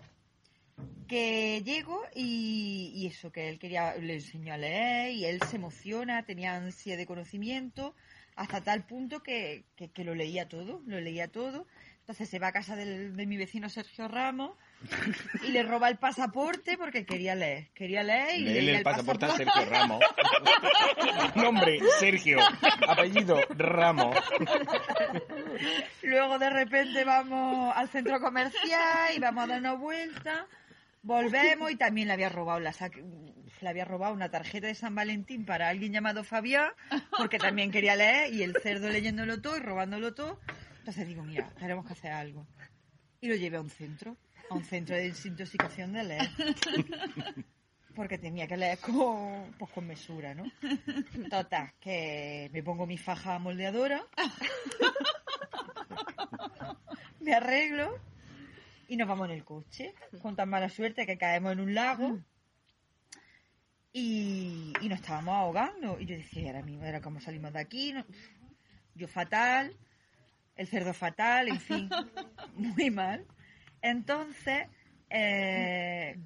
Que llego y, y eso, que él quería, le enseñó a leer y él se emociona, tenía ansia de conocimiento, hasta tal punto que, que, que lo leía todo, lo leía todo. Entonces se va a casa del- de mi vecino Sergio Ramos y le roba el pasaporte porque quería leer. Quería leer y Leerle leía el pasaporte a Sergio Ramos. Nombre, Sergio. Apellido, Ramos. Luego de repente vamos al centro comercial y vamos a dar una vuelta. Volvemos y también le había robado la le había robado una tarjeta de San Valentín para alguien llamado Fabián, porque también quería leer y el cerdo leyéndolo todo y robándolo todo. Entonces digo, mira, tenemos que hacer algo. Y lo llevé a un centro, a un centro de desintoxicación de leer. Porque tenía que leer con, pues, con mesura, ¿no? Total, que me pongo mi faja moldeadora, me arreglo y nos vamos en el coche, con tan mala suerte que caemos en un lago y, y nos estábamos ahogando. Y yo decía, era, mi- era cómo salimos de aquí, no- yo fatal, el cerdo fatal, en fin, muy mal. Entonces, eh,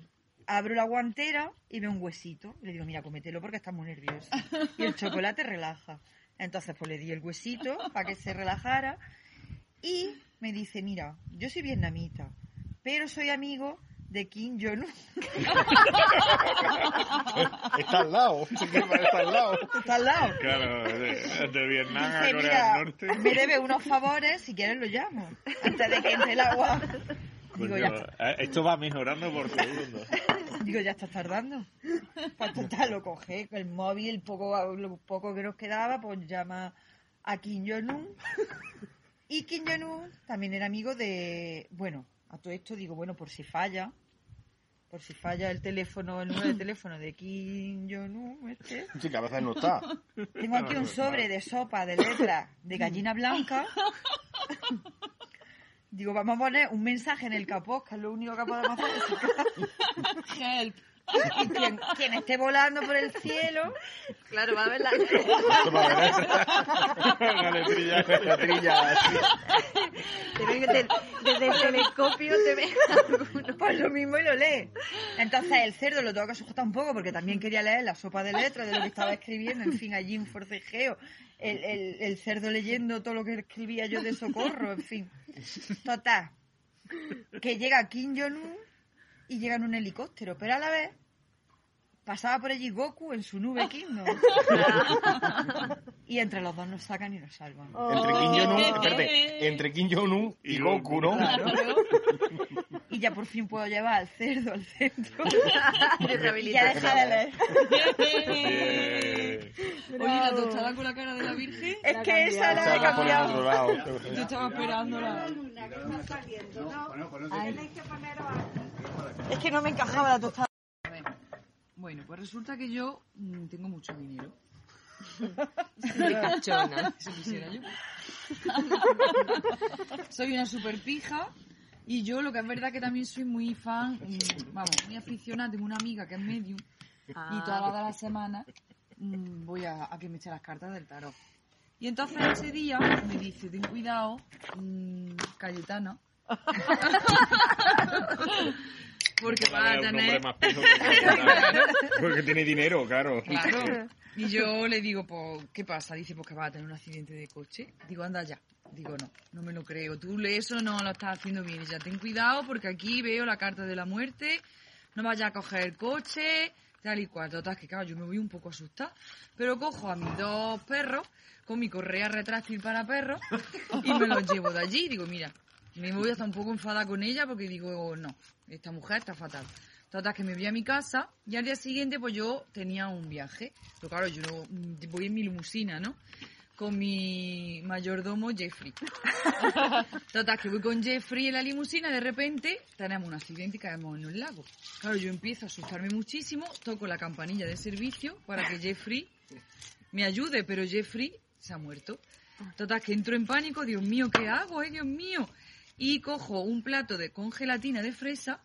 abro la guantera y veo un huesito. Le digo, mira, cómetelo porque estás muy nervioso. Y el chocolate relaja. Entonces, pues le di el huesito para que se relajara. Y me dice, mira, yo soy vietnamita, pero soy amigo de Kim Jong-un. Está al lado. Está al lado. Está al lado. Claro, de, de Vietnam a Corea mira, del Norte. me debe unos favores, si quieres lo llamo. Antes de que entre el agua. Digo, Coño, ya eh, esto va mejorando por segundo. Digo, ya estás tardando. Pues total, lo coge, el móvil, poco, lo poco que nos quedaba, pues llama a Kim Jong-un. Y Kim Jong-un también era amigo de... Bueno, a todo esto digo, bueno, por si falla, por si falla el teléfono, el número de teléfono de Kim Jong-un, este. Sí, que a veces no está. Tengo aquí un sobre de sopa de letras de gallina blanca. Digo, vamos a poner un mensaje en el capó, que es lo único que podemos hacer. Help. Y quien, quien esté volando por el cielo, Claro, va a ver la... La letrilla. La trilla, así. Te ven de- desde el telescopio, te alguno. pues lo mismo y lo lee. Entonces el cerdo lo tengo que sujetar un poco porque también quería leer la sopa de letras de lo que estaba escribiendo, en fin, allí un forcejeo. El, el, el cerdo leyendo todo lo que escribía yo de socorro, en fin. Total. Que llega Kim Jong-un y llega en un helicóptero, pero a la vez pasaba por allí Goku en su nube Kingdom. y entre los dos nos sacan y nos salvan. Entre Kim Jong-un, entre Kim Jong-un y Goku, ¿no? Y ya por fin puedo llevar al cerdo al centro. Y ya deja de leer. Oye, la tostada con la cara de la Virgen. Es que esa la he cambiado. lado. Yo estaba esperándola. Es que no me encajaba la tostada. A ver. Bueno, pues resulta que yo mm, tengo mucho dinero. Quisiera yo. soy una super pija y yo lo que es verdad que también soy muy fan, mm, vamos, muy aficionada. Tengo una amiga que es medium y Ah, todas las semanas mm, voy a, a que me eche las cartas del tarot. Y entonces ese día me dice, ten cuidado, mm, Cayetana. Porque va a Vale, un hombre tener... más pijo que Cayetana. Porque tiene dinero, claro. Claro. Y yo le digo, pues, ¿qué pasa? Dice, pues que va a tener un accidente de coche. Digo, anda ya. Digo, no, no me lo creo. Tú eso no lo estás haciendo bien. Y ya ten cuidado porque aquí veo la carta de la muerte. No vayas a coger el coche, tal y cual. Total, que claro, yo me voy un poco asustada. Pero cojo a mis dos perros con mi correa retráctil para perros y me los llevo de allí. Digo, mira, me voy hasta un poco enfadada con ella porque digo, no, esta mujer está fatal. Total, que me voy a mi casa y al día siguiente pues yo tenía un viaje. Pero claro, yo no- voy en mi limusina, ¿no? Con mi mayordomo Jeffrey. Total, que voy con Jeffrey en la limusina de repente tenemos un accidente y caemos en un lago. Claro, yo empiezo a asustarme muchísimo, toco la campanilla de servicio para que Jeffrey me ayude, pero Jeffrey se ha muerto. Total, que entro en pánico, Dios mío, ¿qué hago, eh, Dios mío? Y cojo un plato de, con gelatina de fresa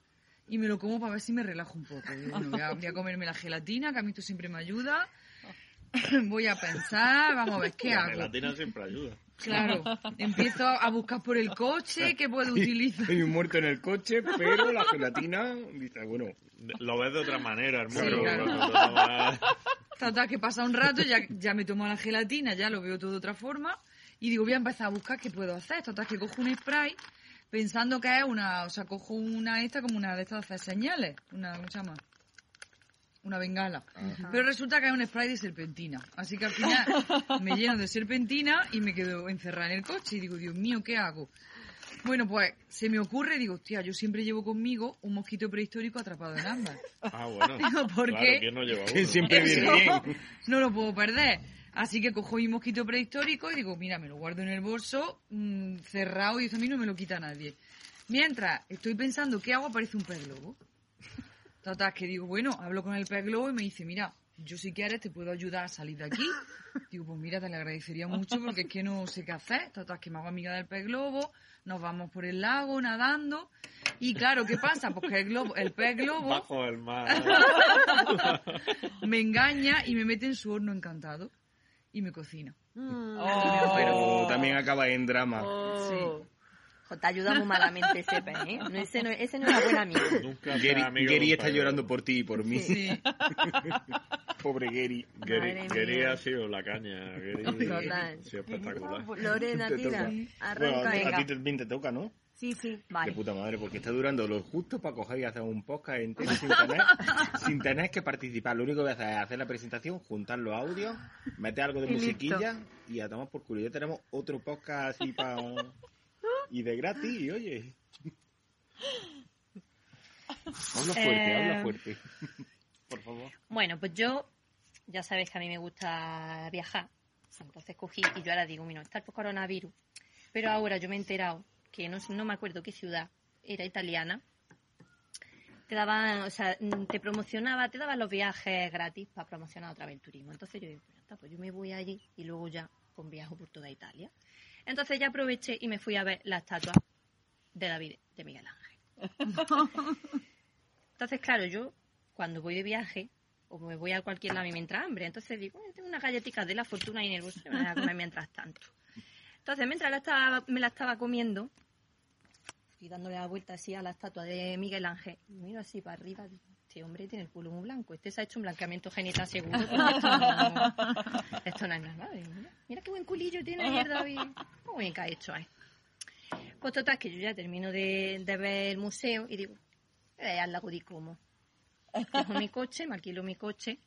y me lo como para ver si me relajo un poco. Bueno, voy, a, voy a comerme la gelatina, que a mí esto siempre me ayuda. Voy a pensar, vamos a ver, ¿qué La hago? gelatina siempre ayuda. Claro, empiezo a buscar por el coche, ¿qué puedo utilizar? Hay un muerto en el coche, pero la gelatina, dice, bueno, Lo ves de otra manera, el Sí, claro. Total, que pasa un rato, ya, ya me tomo la gelatina, ya lo veo todo de otra forma. Y digo, voy a empezar a buscar qué puedo hacer. Total, que cojo un spray, pensando que es una, o sea, cojo una esta como una de estas de hacer señales, una, ¿cómo se llama? Una bengala. Pero resulta que es un spray de serpentina. Así que al final me lleno de serpentina y me quedo encerrada en el coche y digo, Dios mío, ¿qué hago? Bueno, pues se me ocurre, digo, hostia, yo siempre llevo conmigo un mosquito prehistórico atrapado en ámbar. Ah, bueno. Digo, ¿por claro, qué? ¿quién no lleva Que uno? siempre viene bien. No lo puedo perder. Así que cojo mi mosquito prehistórico y digo, mira, me lo guardo en el bolso, mm, cerrado, y eso a mí no me lo quita nadie. Mientras estoy pensando, ¿qué hago? Aparece un pez globo. Total, que digo, bueno, hablo con el pez globo y me dice, mira, yo si quieres te puedo ayudar a salir de aquí. Digo, pues mira, te le agradecería mucho porque es que no sé qué hacer. Total, que me hago amiga del pez globo, nos vamos por el lago nadando. Y claro, ¿qué pasa? Pues que el, globo, el pez globo Bajo el mar. me engaña y me mete en su horno encantado y me cocina. Oh, también acaba en drama. Oh. Te ayuda muy malamente ese pez, ¿eh? No, ese, no, ese no era buen amigo. Nunca Gary, amigo Gary de un está llorando por ti y por mí. Sí. Pobre Gary. Gary, ha sido la caña. Gary Total. ha sido espectacular. Lorena, tira. toca. Bueno, Arranca. a ti también te toca, ¿no? Sí, sí. De Vale. puta madre, porque está durando lo justo para coger y hacer un podcast entero sin tener, sin tener que participar. Lo único que voy a hacer es hacer la presentación, juntar los audios, meter algo de Y listo. musiquilla y a tomar por culo. Ya tenemos otro podcast así para... Y de gratis, y oye... Habla fuerte, Eh, habla fuerte. Por favor. Bueno, pues yo, ya sabes que a mí me gusta viajar. Entonces cogí y yo ahora digo, mira, está el coronavirus. Pero ahora yo me he enterado que no, no me acuerdo qué ciudad, era italiana. Te daban, o sea, mm, te promocionaba, te daban los viajes gratis para promocionar otra vez el turismo. Entonces yo digo, pues ya está, pues yo me voy allí y luego ya con viajo por toda Italia. Entonces ya aproveché y me fui a ver la estatua de David, de Miguel Ángel. Entonces, claro, yo cuando voy de viaje o me voy a cualquier lado y me entra hambre, entonces digo, "Eh, tengo unas galletitas de la fortuna y en el bolso me las voy a comer mientras tanto. Entonces, mientras la estaba, me la estaba comiendo y dándole la vuelta así a la estatua de Miguel Ángel, y miro así para arriba, digo, este hombre tiene el culo muy blanco, este se ha hecho un blanqueamiento genital seguro, esto no, esto no es. Digo, mira, mira qué buen culillo tiene ayer David, muy bien que ha hecho, ¿eh? Pues total, que yo ya termino de, de ver el museo y digo, eh, al lago di Como. Cojo mi coche, me alquilo mi coche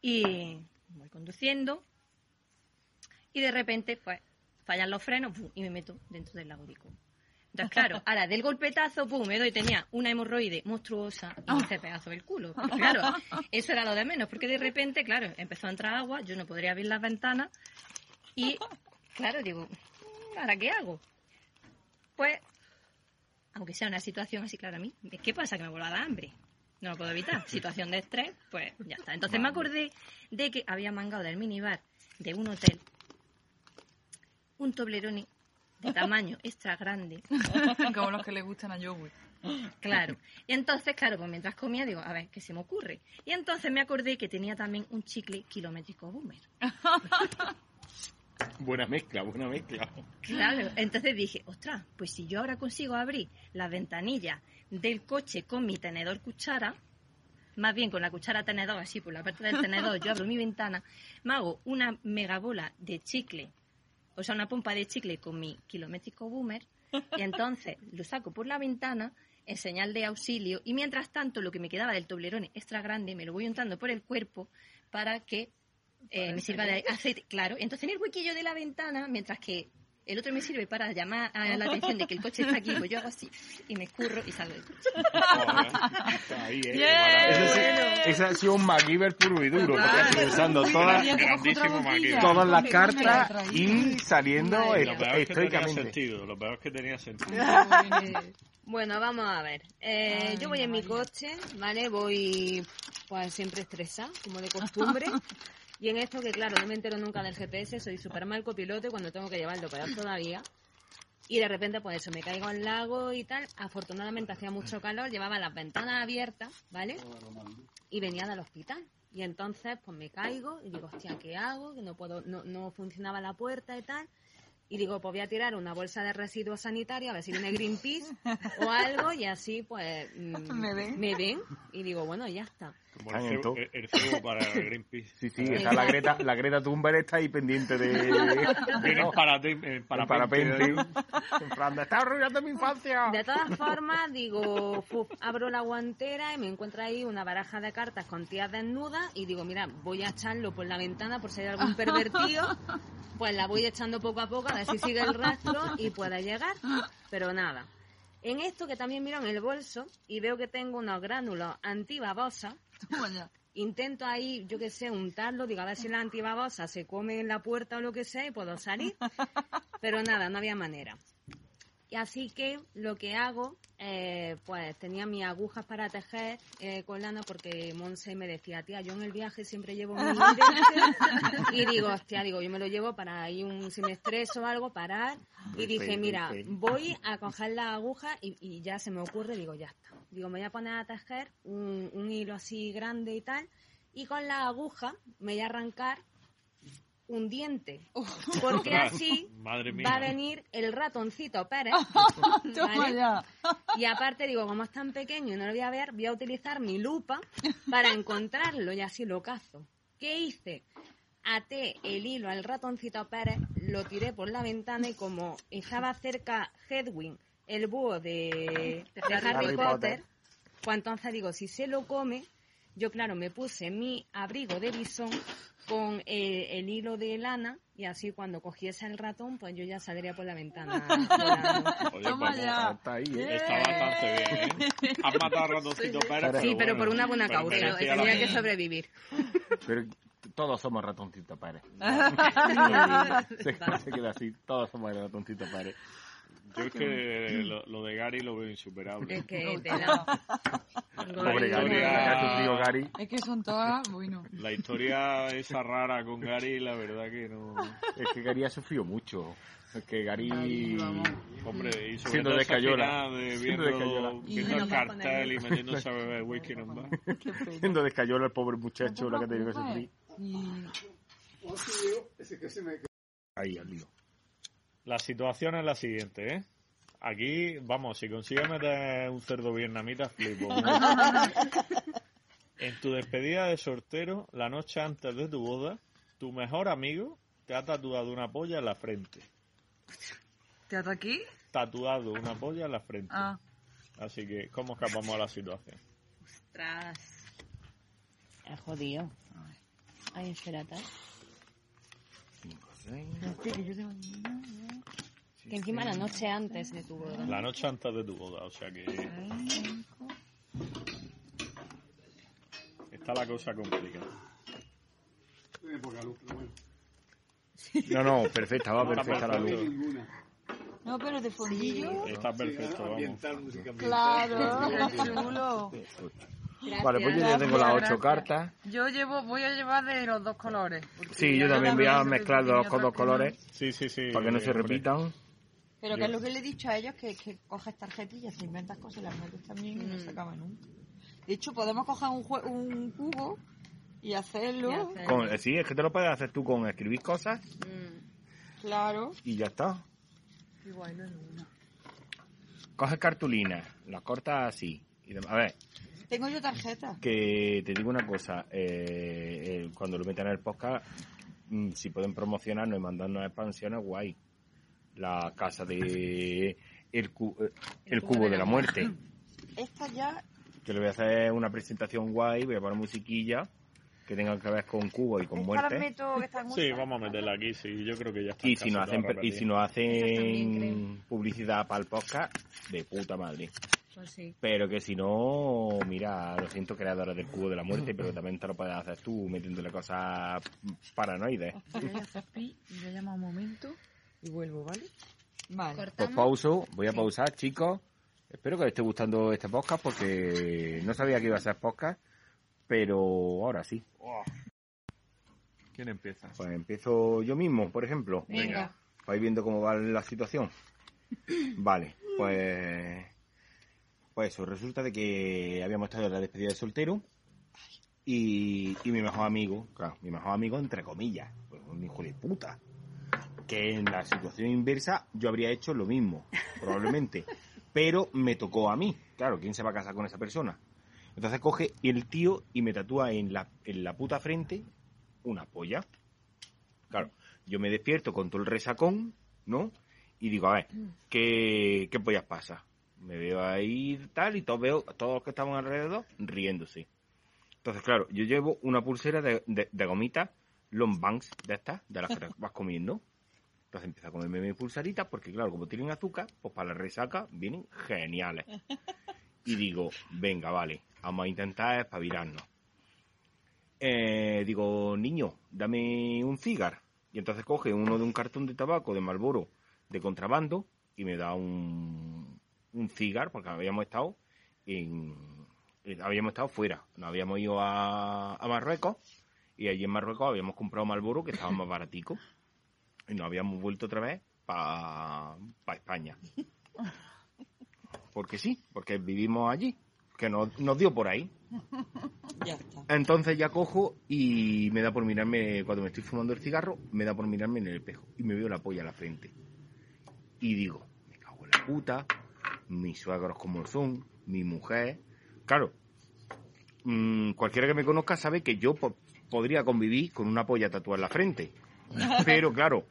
y voy conduciendo y de repente, pues, fallan los frenos ¡pum! y me meto dentro del lago de Como. Entonces, claro, ahora del golpetazo, pum, me doy, tenía una hemorroide monstruosa y me hice pedazo del culo. Pero claro, eso era lo de menos, porque de repente, claro, empezó a entrar agua, yo no podría abrir las ventanas y, claro, digo, ¿ahora qué hago? Pues, aunque sea una situación así, claro, a mí, ¿qué pasa? Que me vuelva a dar hambre. No lo puedo evitar. Situación de estrés, pues ya está. Entonces me acordé de que había mangado del minibar de un hotel un toblerone tamaño extra grande. Como los que le gustan a Joey. Claro. Y entonces, claro, pues mientras comía digo, a ver, ¿qué se me ocurre? Y entonces me acordé que tenía también un chicle kilométrico boomer. Buena mezcla, buena mezcla. Claro, entonces dije, ostras, pues si yo ahora consigo abrir las ventanillas del coche con mi tenedor cuchara, más bien con la cuchara tenedor, así por la parte del tenedor, yo abro mi ventana, me hago una megabola de chicle, o sea, una pompa de chicle con mi kilométrico boomer, y entonces lo saco por la ventana en señal de auxilio, y mientras tanto lo que me quedaba del toblerone extra grande me lo voy untando por el cuerpo para que eh, me sirva de aceite, claro. Entonces en el huequillo de la ventana, mientras que el otro me sirve para llamar a la atención de que el coche está aquí, pues yo hago así y me escurro y salgo del coche. Está ahí, ¿eh? Yeah. Ese, ese ha sido un MacGyver puro y duro, porque ha sido usando todas, las cartas ¿cómo me la y saliendo que tenía estoicamente. sentido. Lo peor es que tenía sentido. Bueno, vamos a ver. Eh, Ay, yo voy en mi coche, ¿vale? Voy pues siempre estresada, como de costumbre. Y en esto que, claro, no me entero nunca del GPS, soy súper mal copiloto y cuando tengo que llevarlo peor todavía. Y de repente, pues eso, me caigo al lago y tal. Afortunadamente hacía mucho calor, llevaba las ventanas abiertas, ¿vale? Y venía del hospital. Y entonces, pues me caigo y digo, hostia, ¿qué hago? Que no puedo, no, no funcionaba la puerta y tal. Y digo, pues voy a tirar una bolsa de residuos sanitarios, a ver si viene Greenpeace o algo, y así pues mm, Me ven. me ven. Y digo, bueno, ya está. Como Están el, cebo, el, el cebo para Greenpeace. Sí, sí, está la Greta, la Greta Thunberg está ahí pendiente de... Viene en parapente. parapente. En plan, "Me está arruinando mi infancia. De todas formas, digo, abro la guantera y me encuentro ahí una baraja de cartas con tías desnudas y digo, mira, voy a echarlo por la ventana por si hay algún pervertido. Pues la voy echando poco a poco a ver si sigue el rastro y pueda llegar. Pero nada. En esto que también miro en el bolso y veo que tengo unos gránulos antibabosa. Intento ahí, yo qué sé, untarlo, digo, a ver si la antibabosa se come en la puerta o lo que sea y puedo salir. Pero nada, no había manera. Y así que lo que hago, eh, pues tenía mis agujas para tejer eh, con lana porque Monse me decía, tía, yo en el viaje siempre llevo mi leche". y digo, hostia, digo, yo me lo llevo para ir un si me estreso o algo, parar. Y dije, mira, voy a coger las agujas y, y ya se me ocurre, digo, ya está. Digo, me voy a poner a tejer un, un hilo así grande y tal. Y con la aguja me voy a arrancar un diente. Porque así Madre mía. va a venir el ratoncito Pérez. Y aparte digo, como es tan pequeño y no lo voy a ver, voy a utilizar mi lupa para encontrarlo y así lo cazo. ¿Qué hice? Até el hilo al ratoncito Pérez, lo tiré por la ventana y como estaba cerca Hedwig, el búho de, de Harry, Harry Potter, Potter. pues entonces digo, si se lo come, yo claro, me puse mi abrigo de bisón con eh, el hilo de lana y así cuando cogiese el ratón, pues yo ya saldría por la ventana. Oye, Toma vamos, ya. Está ahí, ¿eh? Está bastante bien, ¿eh? Has matado a Ratoncito Pérez. Sí, pero bueno, por una buena causa. la Tenía que sobrevivir. Pero todos somos ratoncito Pérez. se, se queda así, todos somos el ratoncito Pérez. Yo es que lo, lo de Gary lo veo insuperable. Es que te la... Pobre Gary, Gary. Es que son todas, bueno. La historia esa rara con Gary, la verdad que no... Es que Gary ha sufrido mucho. Es que Gary... Vamos. Hombre, y sobre Siendo todo de Cayola. de viendo, de Cayola. viendo Y el cartel y metiéndose a beber whisky en un bar. Siendo descayó el pobre muchacho, la te que ha tenido que sufrir. Ahí, al lío. La situación es la siguiente, ¿eh? Aquí, vamos, si consigues meter un cerdo vietnamita, flipo. en tu despedida de sortero, la noche antes de tu boda, tu mejor amigo te ha tatuado una polla en la frente. ¿Te ataqué? Tatuado una polla en la frente. Ah, Así que, ¿cómo escapamos a la situación? Ostras. Es jodido. Ay, espérate. Cinco, seis, hostia, que yo tengo... Que encima la noche antes de tu boda. La noche antes de tu boda, o sea que está la cosa complicada. No, no, perfecta, va perfecta la luz. No, pero de fondillo. Está perfecto, vamos. Claro, chulo. Vale, pues yo ya tengo las ocho Gracias. cartas. Yo llevo, voy a llevar de los dos colores. Sí, yo también voy a mezclar los dos colores Sí, sí, sí. para que no se hombre. repitan. Pero que es lo que le he dicho a ellos, que, que coges tarjetillas, te inventas cosas y las metes también y no se acaba nunca. De hecho, podemos coger un, jue- un cubo y hacerlo. Y hacer- Con- eh, sí, es que te lo puedes hacer tú con escribir cosas Mm. Claro. y ya está. Guay, no es una. Coges cartulinas, las cortas así. Y dem- a ver, Tengo yo tarjetas. que te digo una cosa. eh, eh, cuando lo metan en el podcast, mm, si pueden promocionarnos y mandarnos expansiones, guay. La casa de... El, cu- eh, el cubo de la muerte. Esta ya, Que le voy a hacer una presentación guay, voy a poner musiquilla que tenga que ver con cubo y con muerte. meto, que Sí, vamos a meterla aquí, sí, yo creo que ya está. Y si, nos hacen, y si nos hacen publicidad para el podcast, de puta madre. Pues sí. Pero que si no, mira, lo siento, creadores del cubo de la muerte, pero también te lo puedes hacer tú metiéndole cosas paranoides. Hostia, voy a hacer pi y voy a llamar un momento y vuelvo, ¿vale? Vale. Pues pauso, voy a pausar, chicos. Espero que les esté gustando este podcast porque no sabía que iba a ser podcast, pero ahora sí. Oh. ¿Quién empieza? Pues empiezo yo mismo, por ejemplo. Venga. Vais viendo cómo va la situación. Vale, pues. Pues eso, resulta de que habíamos estado en la despedida de soltero. Y, y mi mejor amigo, claro, mi mejor amigo entre comillas, pues un hijo de puta. Que en la situación inversa yo habría hecho lo mismo, probablemente. Pero me tocó a mí. Claro, ¿quién se va a casar con esa persona? Entonces coge el tío y me tatúa en la, en la puta frente una polla. Claro, yo me despierto con todo el resacón, ¿no? Y digo, a ver, ¿qué, qué pollas pasa? Me veo ahí tal y todos veo, todos los que estaban alrededor riéndose. Entonces, claro, yo llevo una pulsera de, de, de gomitas long banks de estas, de las que vas comiendo. Entonces empiezo a comerme mi pulseritas porque, claro, como tienen azúcar, pues para la resaca vienen geniales. Y digo, venga, vale, vamos a intentar espabilarnos. Eh, digo, niño, dame un cigar. Y entonces coge uno de un cartón de tabaco de Marlboro de contrabando y me da un, un cigar porque habíamos estado en, eh, habíamos estado fuera, nos habíamos ido a, a Marruecos y allí en Marruecos habíamos comprado Marlboro que estaba más baratico y nos habíamos vuelto otra vez para España. Porque sí, porque vivimos allí, que nos, nos dio por ahí. Ya está. Entonces ya cojo y me da por mirarme, cuando me estoy fumando el cigarro, me da por mirarme en el espejo y me veo la polla a la frente. Y digo, me cago en la puta, mis suegros como son, mi mujer. Claro, mm, cualquiera que me conozca sabe que yo po- podría convivir con una polla tatuada en la frente. Pero claro,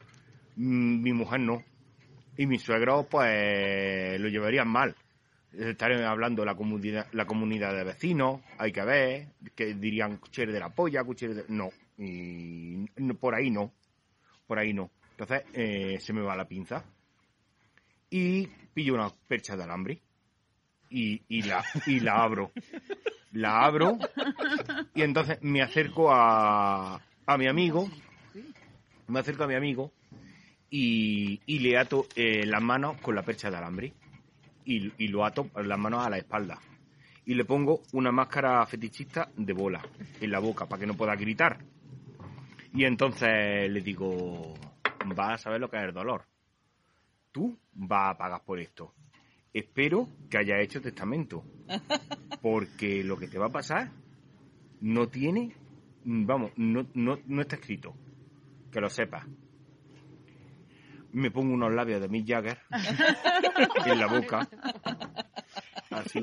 mi mujer no. Y mis suegros pues lo llevarían mal. Estarían hablando la comunidad, la comunidad de vecinos, hay que ver, que dirían cuchillo de la polla, cuchillo de... No, y por ahí no, por ahí no. Entonces eh, se me va la pinza y pillo una percha de alambre y, y, la, y la abro. La abro y entonces me acerco a, a mi amigo, me acerco a mi amigo y, y le ato eh, las manos con la percha de alambre y, y lo ato las manos a la espalda. Y le pongo una máscara fetichista de bola en la boca para que no pueda gritar. Y entonces le digo, vas a saber lo que es el dolor. Tú vas a pagar por esto. Espero que haya hecho testamento. Porque lo que te va a pasar no tiene, vamos, no, no, no está escrito. Que lo sepas. Me pongo unos labios de Mick Jagger en la boca. Así.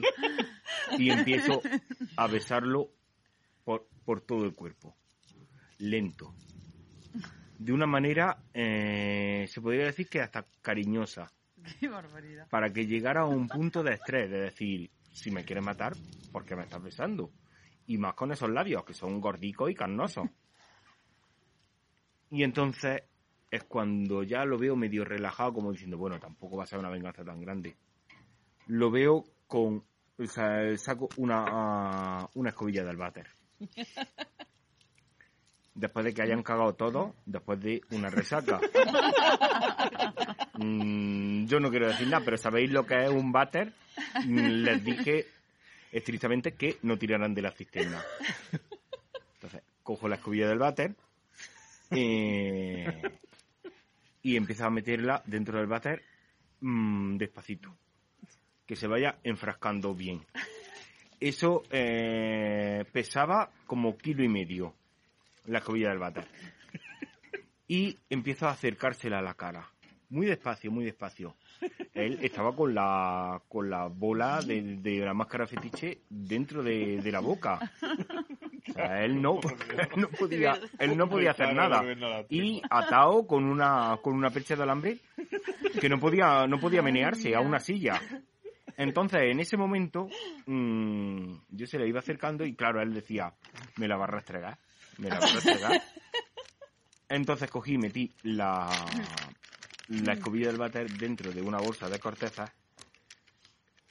Y empiezo a besarlo por, por todo el cuerpo. Lento. De una manera, eh, se podría decir que hasta cariñosa. Qué barbaridad. Para que llegara a un punto de estrés, de decir, si me quieres matar, ¿por qué me estás besando? Y más con esos labios, que son gordicos y carnosos. Y entonces es cuando ya lo veo medio relajado, como diciendo, bueno, tampoco va a ser una venganza tan grande. Lo veo con, o sea, saco una, ah, una escobilla del váter. Después de que hayan cagado todo, después de una resaca. Mm, yo no quiero decir nada, pero ¿sabéis lo que es un váter? Mm, Les dije estrictamente que no tiraran de la cisterna. Entonces, cojo la escobilla del váter eh, y empiezo a meterla dentro del váter mm, despacito. Que se vaya enfrascando bien. Eso eh, pesaba como kilo y medio la escobilla del váter. Y empiezo a acercársela a la cara. Muy despacio, muy despacio. Él estaba con la, con la bola de, la máscara fetiche dentro de, de la boca. O sea, él no, él no podía, él no podía hacer nada. Y atado con una, con una percha de alambre que no podía, no podía menearse a una silla. Entonces, en ese momento, mm, yo se le iba acercando y claro, él decía, me la va a restregar, me la va a restregar. Entonces cogí y metí la, la escobilla del váter dentro de una bolsa de corteza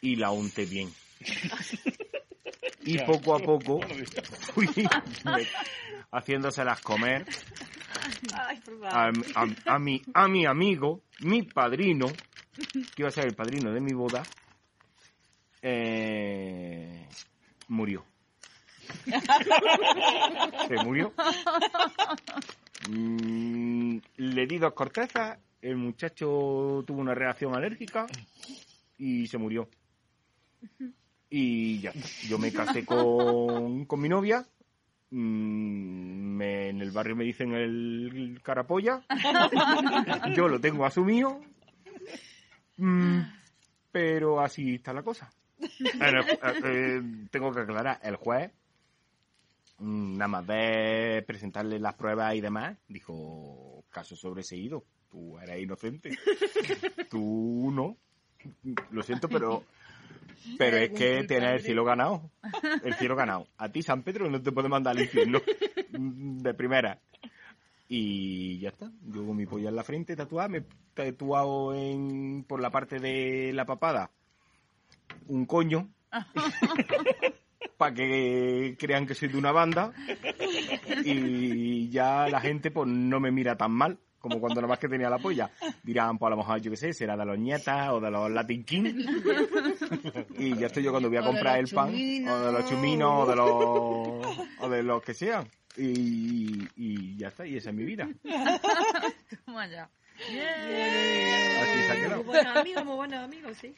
y la unté bien. Y poco a poco fui haciéndoselas comer a mi, a mi amigo, mi padrino, que iba a ser el padrino de mi boda, eh, murió. Se murió. Mm, le di dos cortezas, el muchacho tuvo una reacción alérgica y se murió. Y ya, yo me casé con, con mi novia. mm, en el barrio me dicen el carapolla. Yo lo tengo asumido. Mm, pero así está la cosa. Eh, eh, tengo que aclarar, el juez, mm, nada más de presentarle las pruebas y demás, dijo, caso sobreseído, tú eres inocente, tú no. Lo siento, pero pero es que tienes el cielo ganado. El cielo ganado. A ti, San Pedro, no te puede mandar al infierno. De primera. Y ya está. Yo con mi polla en la frente tatuada, me he tatuado en, por la parte de la papada un coño. para que crean que soy de una banda. Y ya la gente pues no me mira tan mal como cuando nada más que tenía la polla. Dirán, pues a lo mejor, yo qué sé, será de los nietas o de los Latin King. y ya estoy yo cuando voy a comprar el pan, o de los chuminos, o de los, o de los que sean. Y, y ya está, y esa es mi vida. Toma ya. Así se ha quedado. Muy buenos amigos, muy buenos amigos, sí.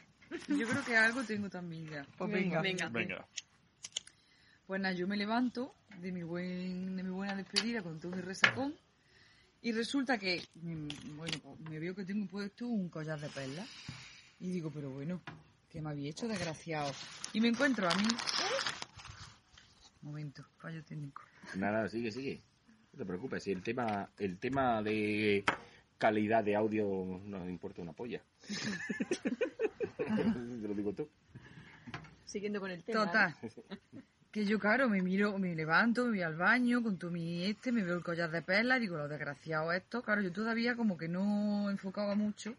Yo creo que algo tengo también ya. Pues venga. venga. Venga. Nada, yo me levanto de mi, buen, de mi buena despedida con todo mi resacón y resulta que, mm, bueno, pues me veo que tengo puesto un collar de perlas y digo, pero bueno, ¿qué me había hecho, desgraciado? Y me encuentro a mí... Momento, fallo técnico. Nada, sigue, sigue. No te preocupes, el tema, el tema de calidad de audio no me importa una polla. Te lo digo tú. Siguiendo con el tema. Total. Que yo, claro, me miro, me levanto, me voy al baño con todo mi este, me veo el collar de perlas, digo, los desgraciados estos. Claro, yo todavía como que no enfocaba mucho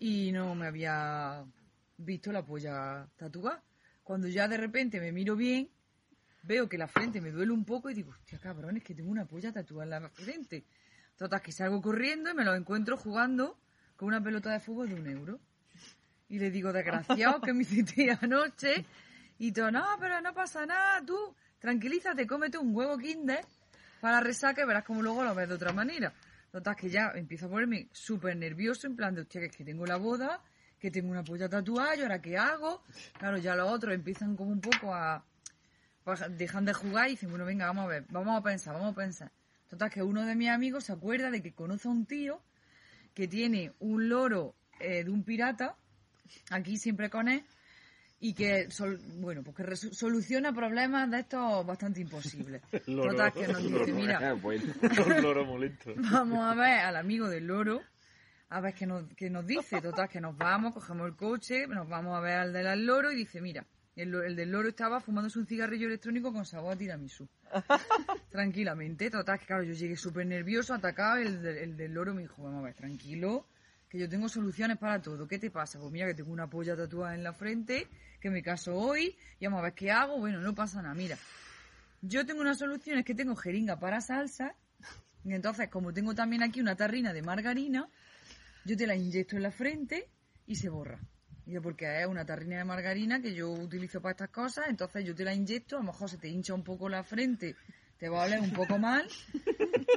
y no me había visto la polla tatuada. Cuando ya de repente me miro bien, veo que la frente me duele un poco y digo, hostia, cabrón, es que tengo una polla tatuada en la frente. Total, que salgo corriendo y me lo encuentro jugando con una pelota de fútbol de un euro. Y le digo, desgraciado, que me hiciste anoche. Y todo, no, pero no pasa nada, tú, tranquilízate, cómete un huevo kinder para resaca y verás como luego lo ves de otra manera. Total, que ya empiezo a ponerme súper nervioso, en plan de, hostia, que es que tengo la boda, que tengo una polla tatuada, ¿y ahora qué hago? Claro, ya los otros empiezan como un poco a... pues, dejan de jugar y dicen, bueno, venga, vamos a ver, vamos a pensar, vamos a pensar. Total, que uno de mis amigos se acuerda de que conoce a un tío que tiene un loro eh, de un pirata, aquí siempre con él, y que, sol- bueno, pues que resu- soluciona problemas de estos bastante imposibles. Loro. Total, que nos dice, mira, loro molesto. vamos a ver al amigo del loro, a ver qué nos, qué nos dice. Total, que nos vamos, cogemos el coche, nos vamos a ver al del loro y dice, mira, el, el del loro estaba fumándose un cigarrillo electrónico con sabor a tiramisú. Tranquilamente, total, que claro, yo llegué súper nervioso, atacado, el, el del loro me dijo, vamos a ver, tranquilo, que yo tengo soluciones para todo. ¿Qué te pasa? Pues mira que tengo una polla tatuada en la frente, que me caso hoy, y vamos a ver qué hago. Bueno, no pasa nada, mira. Yo tengo una solución, es que tengo jeringa para salsa, y entonces, como tengo también aquí una tarrina de margarina, yo te la inyecto en la frente y se borra. Y porque es una tarrina de margarina que yo utilizo para estas cosas, entonces yo te la inyecto, a lo mejor se te hincha un poco la frente, te va a oler un poco mal,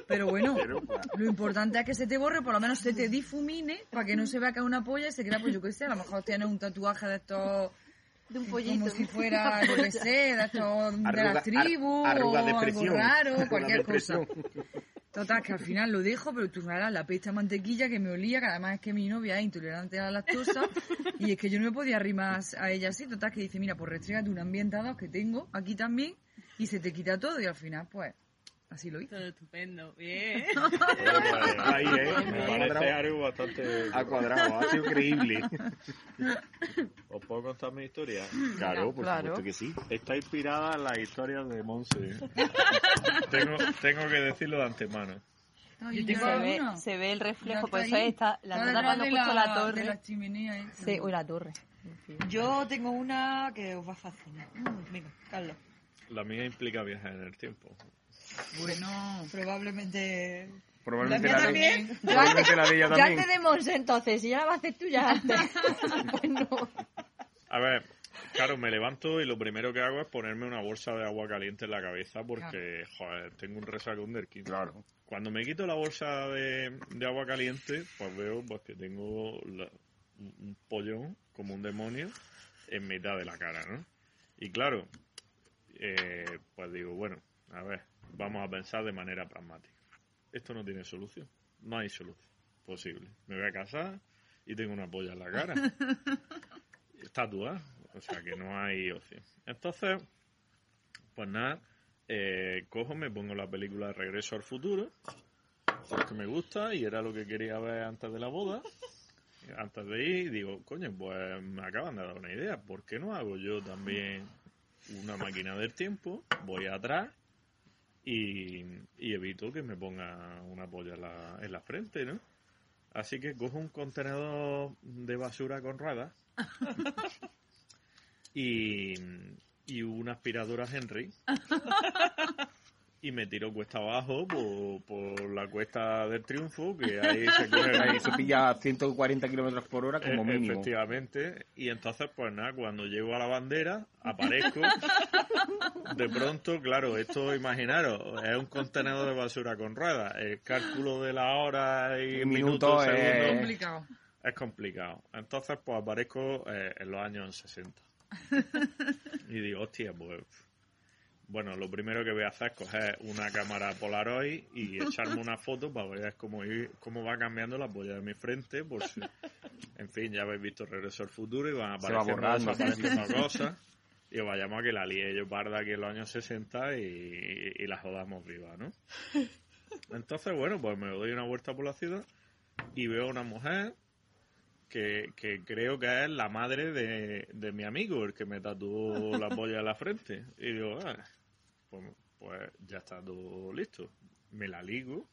pero bueno, lo importante es que se te borre, por lo menos se te difumine, para que no se vea que es una polla y se crea, pues yo qué sé, a lo mejor tienes un tatuaje de estos... De un pollito. Como si fuera, yo qué sé, de estos de las tribus, ar- o algo raro, cualquier cosa. Total, que al final lo dejo, pero tú verás la pesta mantequilla que me olía, que además es que mi novia es intolerante a la lactosa, y es que yo no me podía arrimar a ella así. Total, que dice, mira, pues restrégate un ambientador que tengo aquí también, y se te quita todo, y al final, pues, así lo hice. Todo estupendo. Bien. Ahí, ¿eh? Me parece algo bastante... Ha cuadrado, ha sido creíble. ¿Os puedo contar mi historia? Claro, por Claro. supuesto que sí. Está inspirada en las historias de Monse. tengo, tengo que decirlo de antemano. Ay, Se ve, se ve el reflejo, por está eso ahí. está, la tapando de justo la, De torre. la chimenea esa. Sí, uy, la torre. Yo tengo una que os va a fascinar. Venga, Carlos. La mía implica viajar en el tiempo. Bueno, Probablemente. Probablemente ¿La mía de, también? probablemente la de ella Ya también. Monse, entonces, si ya la vas a hacer tú, ya antes. bueno, A ver, claro, me levanto y lo primero que hago es ponerme una bolsa de agua caliente en la cabeza porque, joder, tengo un resacón del quinto. Claro. Cuando me quito la bolsa de, de agua caliente, pues veo pues, que tengo la- un un pollón como un demonio en mitad de la cara, ¿no? Y claro, eh, pues digo, bueno, a ver, vamos a pensar de manera pragmática. Esto no tiene solución. No hay solución posible. Me voy a casar y tengo una polla en la cara. Estatua. O sea que no hay opción. Entonces, pues nada, eh, cojo, me pongo la película Regreso al Futuro, porque me gusta y era lo que quería ver antes de la boda. Antes de ir, digo, coño, pues me acaban de dar una idea. ¿Por qué no hago yo también una máquina del tiempo? Voy atrás y, y evito que me ponga una polla en la, en la frente, ¿no? Así que cojo un contenedor de basura con ruedas y, y una aspiradora Henry y me tiro cuesta abajo por, por la cuesta del triunfo que ahí se coge Ahí se pilla a 140 kilómetros por hora como E- mínimo. Efectivamente. Y entonces, pues nada, cuando llego a la bandera, aparezco. De pronto, claro, esto, imaginaros, es un contenedor de basura con ruedas. El cálculo de la hora y Minutos minutos, es- segundos, complicado. es complicado. Entonces, pues aparezco eh, en los años 60. Y digo, hostia, pues... Bueno, lo primero que voy a hacer es coger una cámara Polaroid y echarme una foto para ver cómo, ir- cómo va cambiando la polla de mi frente. Por si... En fin, ya habéis visto Regreso al Futuro y van Se va apareciendo, cosas. Y vayamos a que la lié yo parda aquí en los años 60 y, y la jodamos viva, ¿no? Entonces, bueno, pues me doy una vuelta por la ciudad y veo a una mujer que, que creo que es la madre de, de mi amigo, el que me tatuó la polla en la frente. Y digo, ah, pues, pues ya está todo listo. Me la ligo,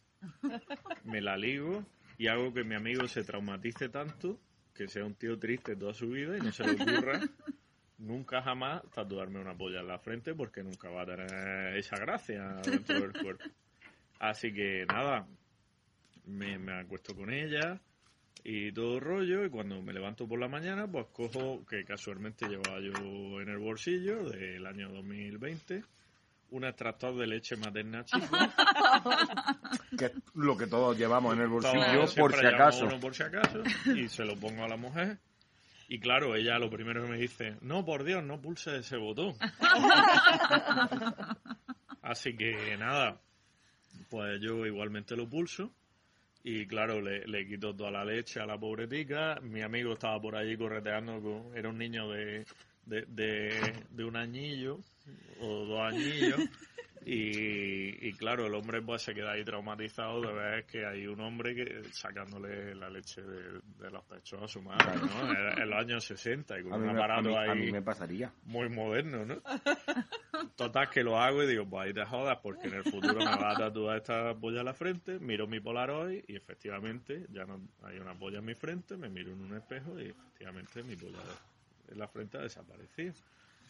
me la ligo y hago que mi amigo se traumatice tanto que sea un tío triste toda su vida y no se le ocurra nunca jamás tatuarme una polla en la frente porque nunca va a tener esa gracia dentro del cuerpo. Así que nada, me, me acuesto con ella y todo el rollo y cuando me levanto por la mañana pues cojo que casualmente llevaba yo en el bolsillo del año 2020 un extractor de leche materna chico. Que es lo que todos llevamos en el bolsillo por si acaso. uno por si acaso y se lo pongo a la mujer. Y claro ella lo primero que me dice no por Dios no pulse ese botón así que nada pues yo igualmente lo pulso y claro, le, quito toda la leche a la pobre tica. Mi amigo estaba por allí correteando, con, era un niño de, de, de, de un añillo o dos añillos. Y, y claro, el hombre pues se queda ahí traumatizado de ver que hay un hombre que sacándole la leche de, de los pechos a su madre, ¿no? En, en los años 60 y con un me, a aparato a ahí mí me pasaría. muy moderno, ¿no? Total que lo hago y digo, pues ahí te jodas porque en el futuro me va a tatuar esta polla en la frente, miro mi Polaroid y efectivamente ya no hay una polla en mi frente, me miro en un espejo y efectivamente mi polla en la frente ha desaparecido.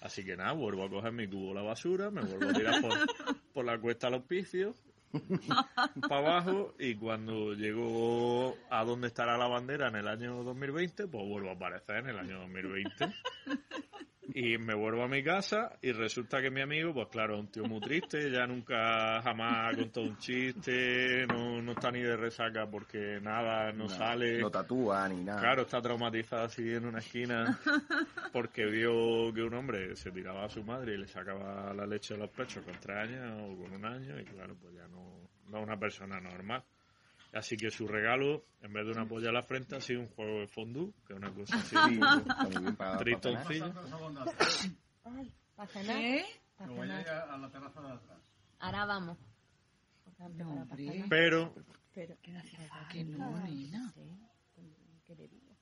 Así que nada, vuelvo a coger mi cubo de la basura, me vuelvo a tirar por, por la cuesta al hospicio, para abajo y cuando llego a donde estará la bandera en el año 2020, pues vuelvo a aparecer en el año 2020. Y me vuelvo a mi casa y resulta que mi amigo, pues claro, es un tío muy triste, ya nunca jamás ha contado un chiste, no, no está ni de resaca porque nada, no, sale. No tatúa ni nada. Claro, está traumatizado así en una esquina porque vio que un hombre se tiraba a su madre y le sacaba la leche de los pechos con tres años o con un año y claro, pues ya no, no es una persona normal. Así que su regalo, en vez de una polla a la frente, ha sido un juego de fondue, que es una cosa así, tristoncilla. Ay, ¿para cenar? ¿Qué? ¿Para No, vaya cenar? a la terraza de atrás. Ahora vamos. No. Pero Pero, ¿Qué hace falta? Que no, nena. ¿qué le digo?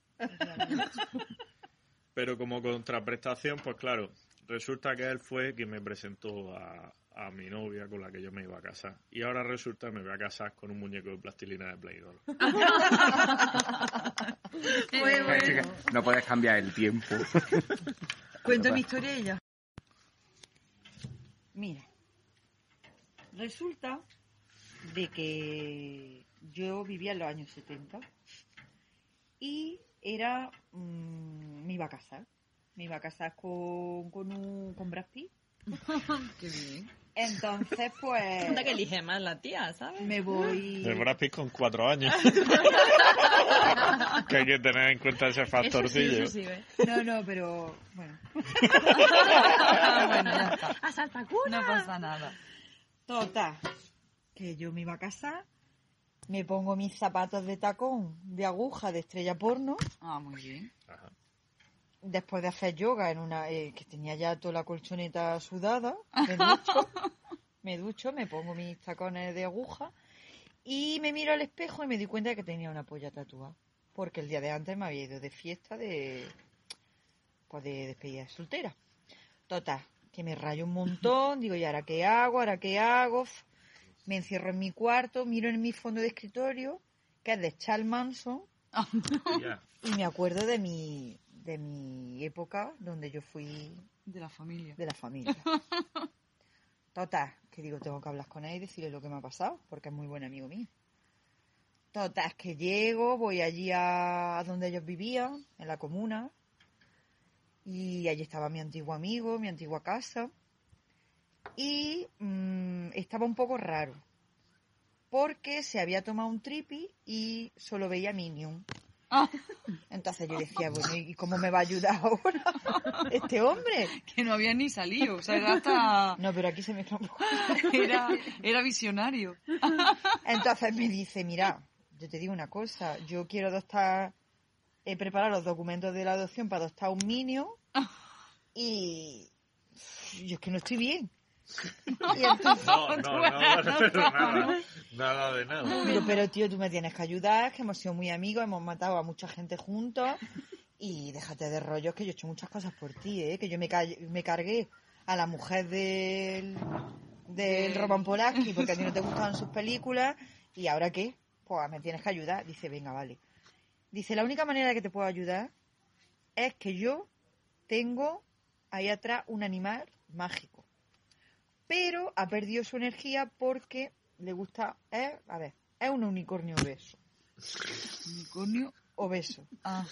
Pero como contraprestación, pues claro, resulta que él fue quien me presentó a, a mi novia con la que yo me iba a casar. Y ahora resulta que me voy a casar con un muñeco de plastilina de Play Doh. Bueno. No puedes cambiar el tiempo. Cuento mi historia ella. Mira, resulta de que yo vivía en los años 70 y era mm, me iba a casar. Me iba a casar con, con, un, con Brad Pitt. Qué bien. Entonces, pues... Anda que elige más la tía, ¿sabes? Me voy... De Brad Pitt con cuatro años. que hay que tener en cuenta ese factorcillo. Sí, sí, ¿ves? No, no, pero bueno. bueno, ya está. ¡A saltacuna! No pasa nada. Total, que yo me iba a casar, me pongo mis zapatos de tacón de aguja de estrella porno Ah, muy bien. Ajá. Después de hacer yoga en una eh, que tenía ya toda la colchoneta sudada, me ducho, me ducho, me pongo mis tacones de aguja y me miro al espejo y me di cuenta de que tenía una polla tatuada. Porque el día de antes me había ido de fiesta de pues de despedida de soltera. Total, que me rayo un montón, digo, ¿y ahora qué hago? ¿Ahora qué hago? Me encierro en mi cuarto, miro en mi fondo de escritorio, que es de Charles Manson, y me acuerdo de mi, de mi época donde yo fui De la familia. de la familia. Total, que digo, tengo que hablar con él y decirle lo que me ha pasado, porque es muy buen amigo mío. Total, que llego, voy allí a, donde ellos vivían, en la comuna, y allí estaba mi antiguo amigo, mi antigua casa, y mm, estaba un poco raro, porque se había tomado un tripi y solo veía Minion. Entonces yo decía, bueno, ¿y cómo me va a ayudar ahora este hombre? Que no había ni salido, o sea, era hasta... No, pero aquí se me un. Era, era visionario. Entonces me dice, mira, yo te digo una cosa, yo quiero adoptar, he preparado los documentos de la adopción para adoptar un niño y yo es que no estoy bien. Y entonces- No, no, no, nada, nada de nada. Digo, pero tío, tú me tienes que ayudar, que hemos sido muy amigos, hemos matado a mucha gente juntos y déjate de rollos que yo he hecho muchas cosas por ti, ¿eh? que yo me, ca- me cargué a la mujer del, del Roman Polanski porque a ti no te gustaban sus películas y ahora qué, pues me tienes que ayudar. Dice, venga, vale. Dice, la única manera que te puedo ayudar es que yo tengo ahí atrás un animal mágico pero ha perdido su energía porque le gusta, es, a ver, es un unicornio obeso. Unicornio obeso. Ah.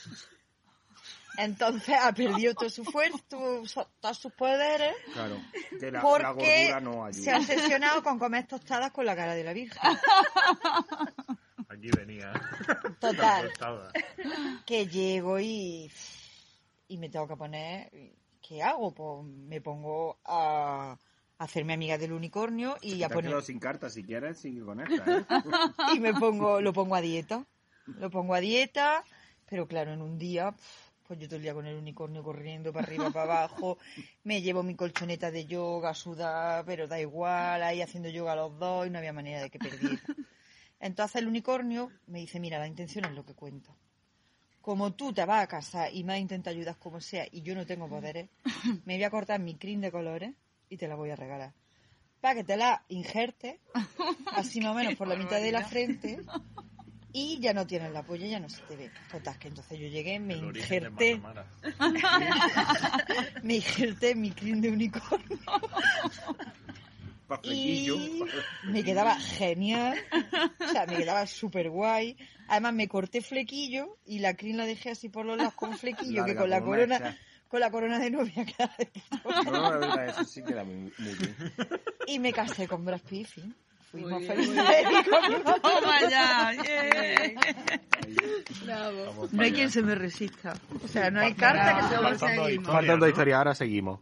Entonces ha perdido toda su fuerza, todos sus poderes, Claro, que la, la porque gordura no se ha ayuda. obsesionado con comer tostadas con la cara de la Virgen. Aquí venía. Total. Que llego y, y me tengo que poner, ¿qué hago? Pues me pongo a hacerme amiga del unicornio y Te a has poner sin cartas, si quieres, sigue con esta, ¿eh? y me pongo, lo pongo a dieta. Lo pongo a dieta, pero claro, en un día, pues yo todo el día con el unicornio corriendo para arriba, para abajo, me llevo mi colchoneta de yoga, sudar, pero da igual, ahí haciendo yoga los dos y no había manera de que perdiera. Entonces el unicornio me dice, mira, la intención es lo que cuenta. Como tú te vas a casar y me intentas ayudar como sea y yo no tengo poderes, me voy a cortar mi crin de colores y te la voy a regalar. Para que te la injertes, así más o menos por la mitad de la frente, y ya no tienes la polla, ya no se te ve. Total, que entonces yo llegué, me El injerté, me injerté mi crin de unicornio y flequillo. me quedaba genial, o sea, me quedaba súper guay. Además me corté flequillo y la crin la dejé así por los lados con flequillo, que con la corona, mecha. Con la corona de novia No, la verdad, eso sí queda muy, muy bien. Y me casé con Brad Pitt. Fuimos felices. Toma ya, yeah. No hay quien se me resista. O sea, no hay carta que se me Faltando Faltando historia, ahora seguimos.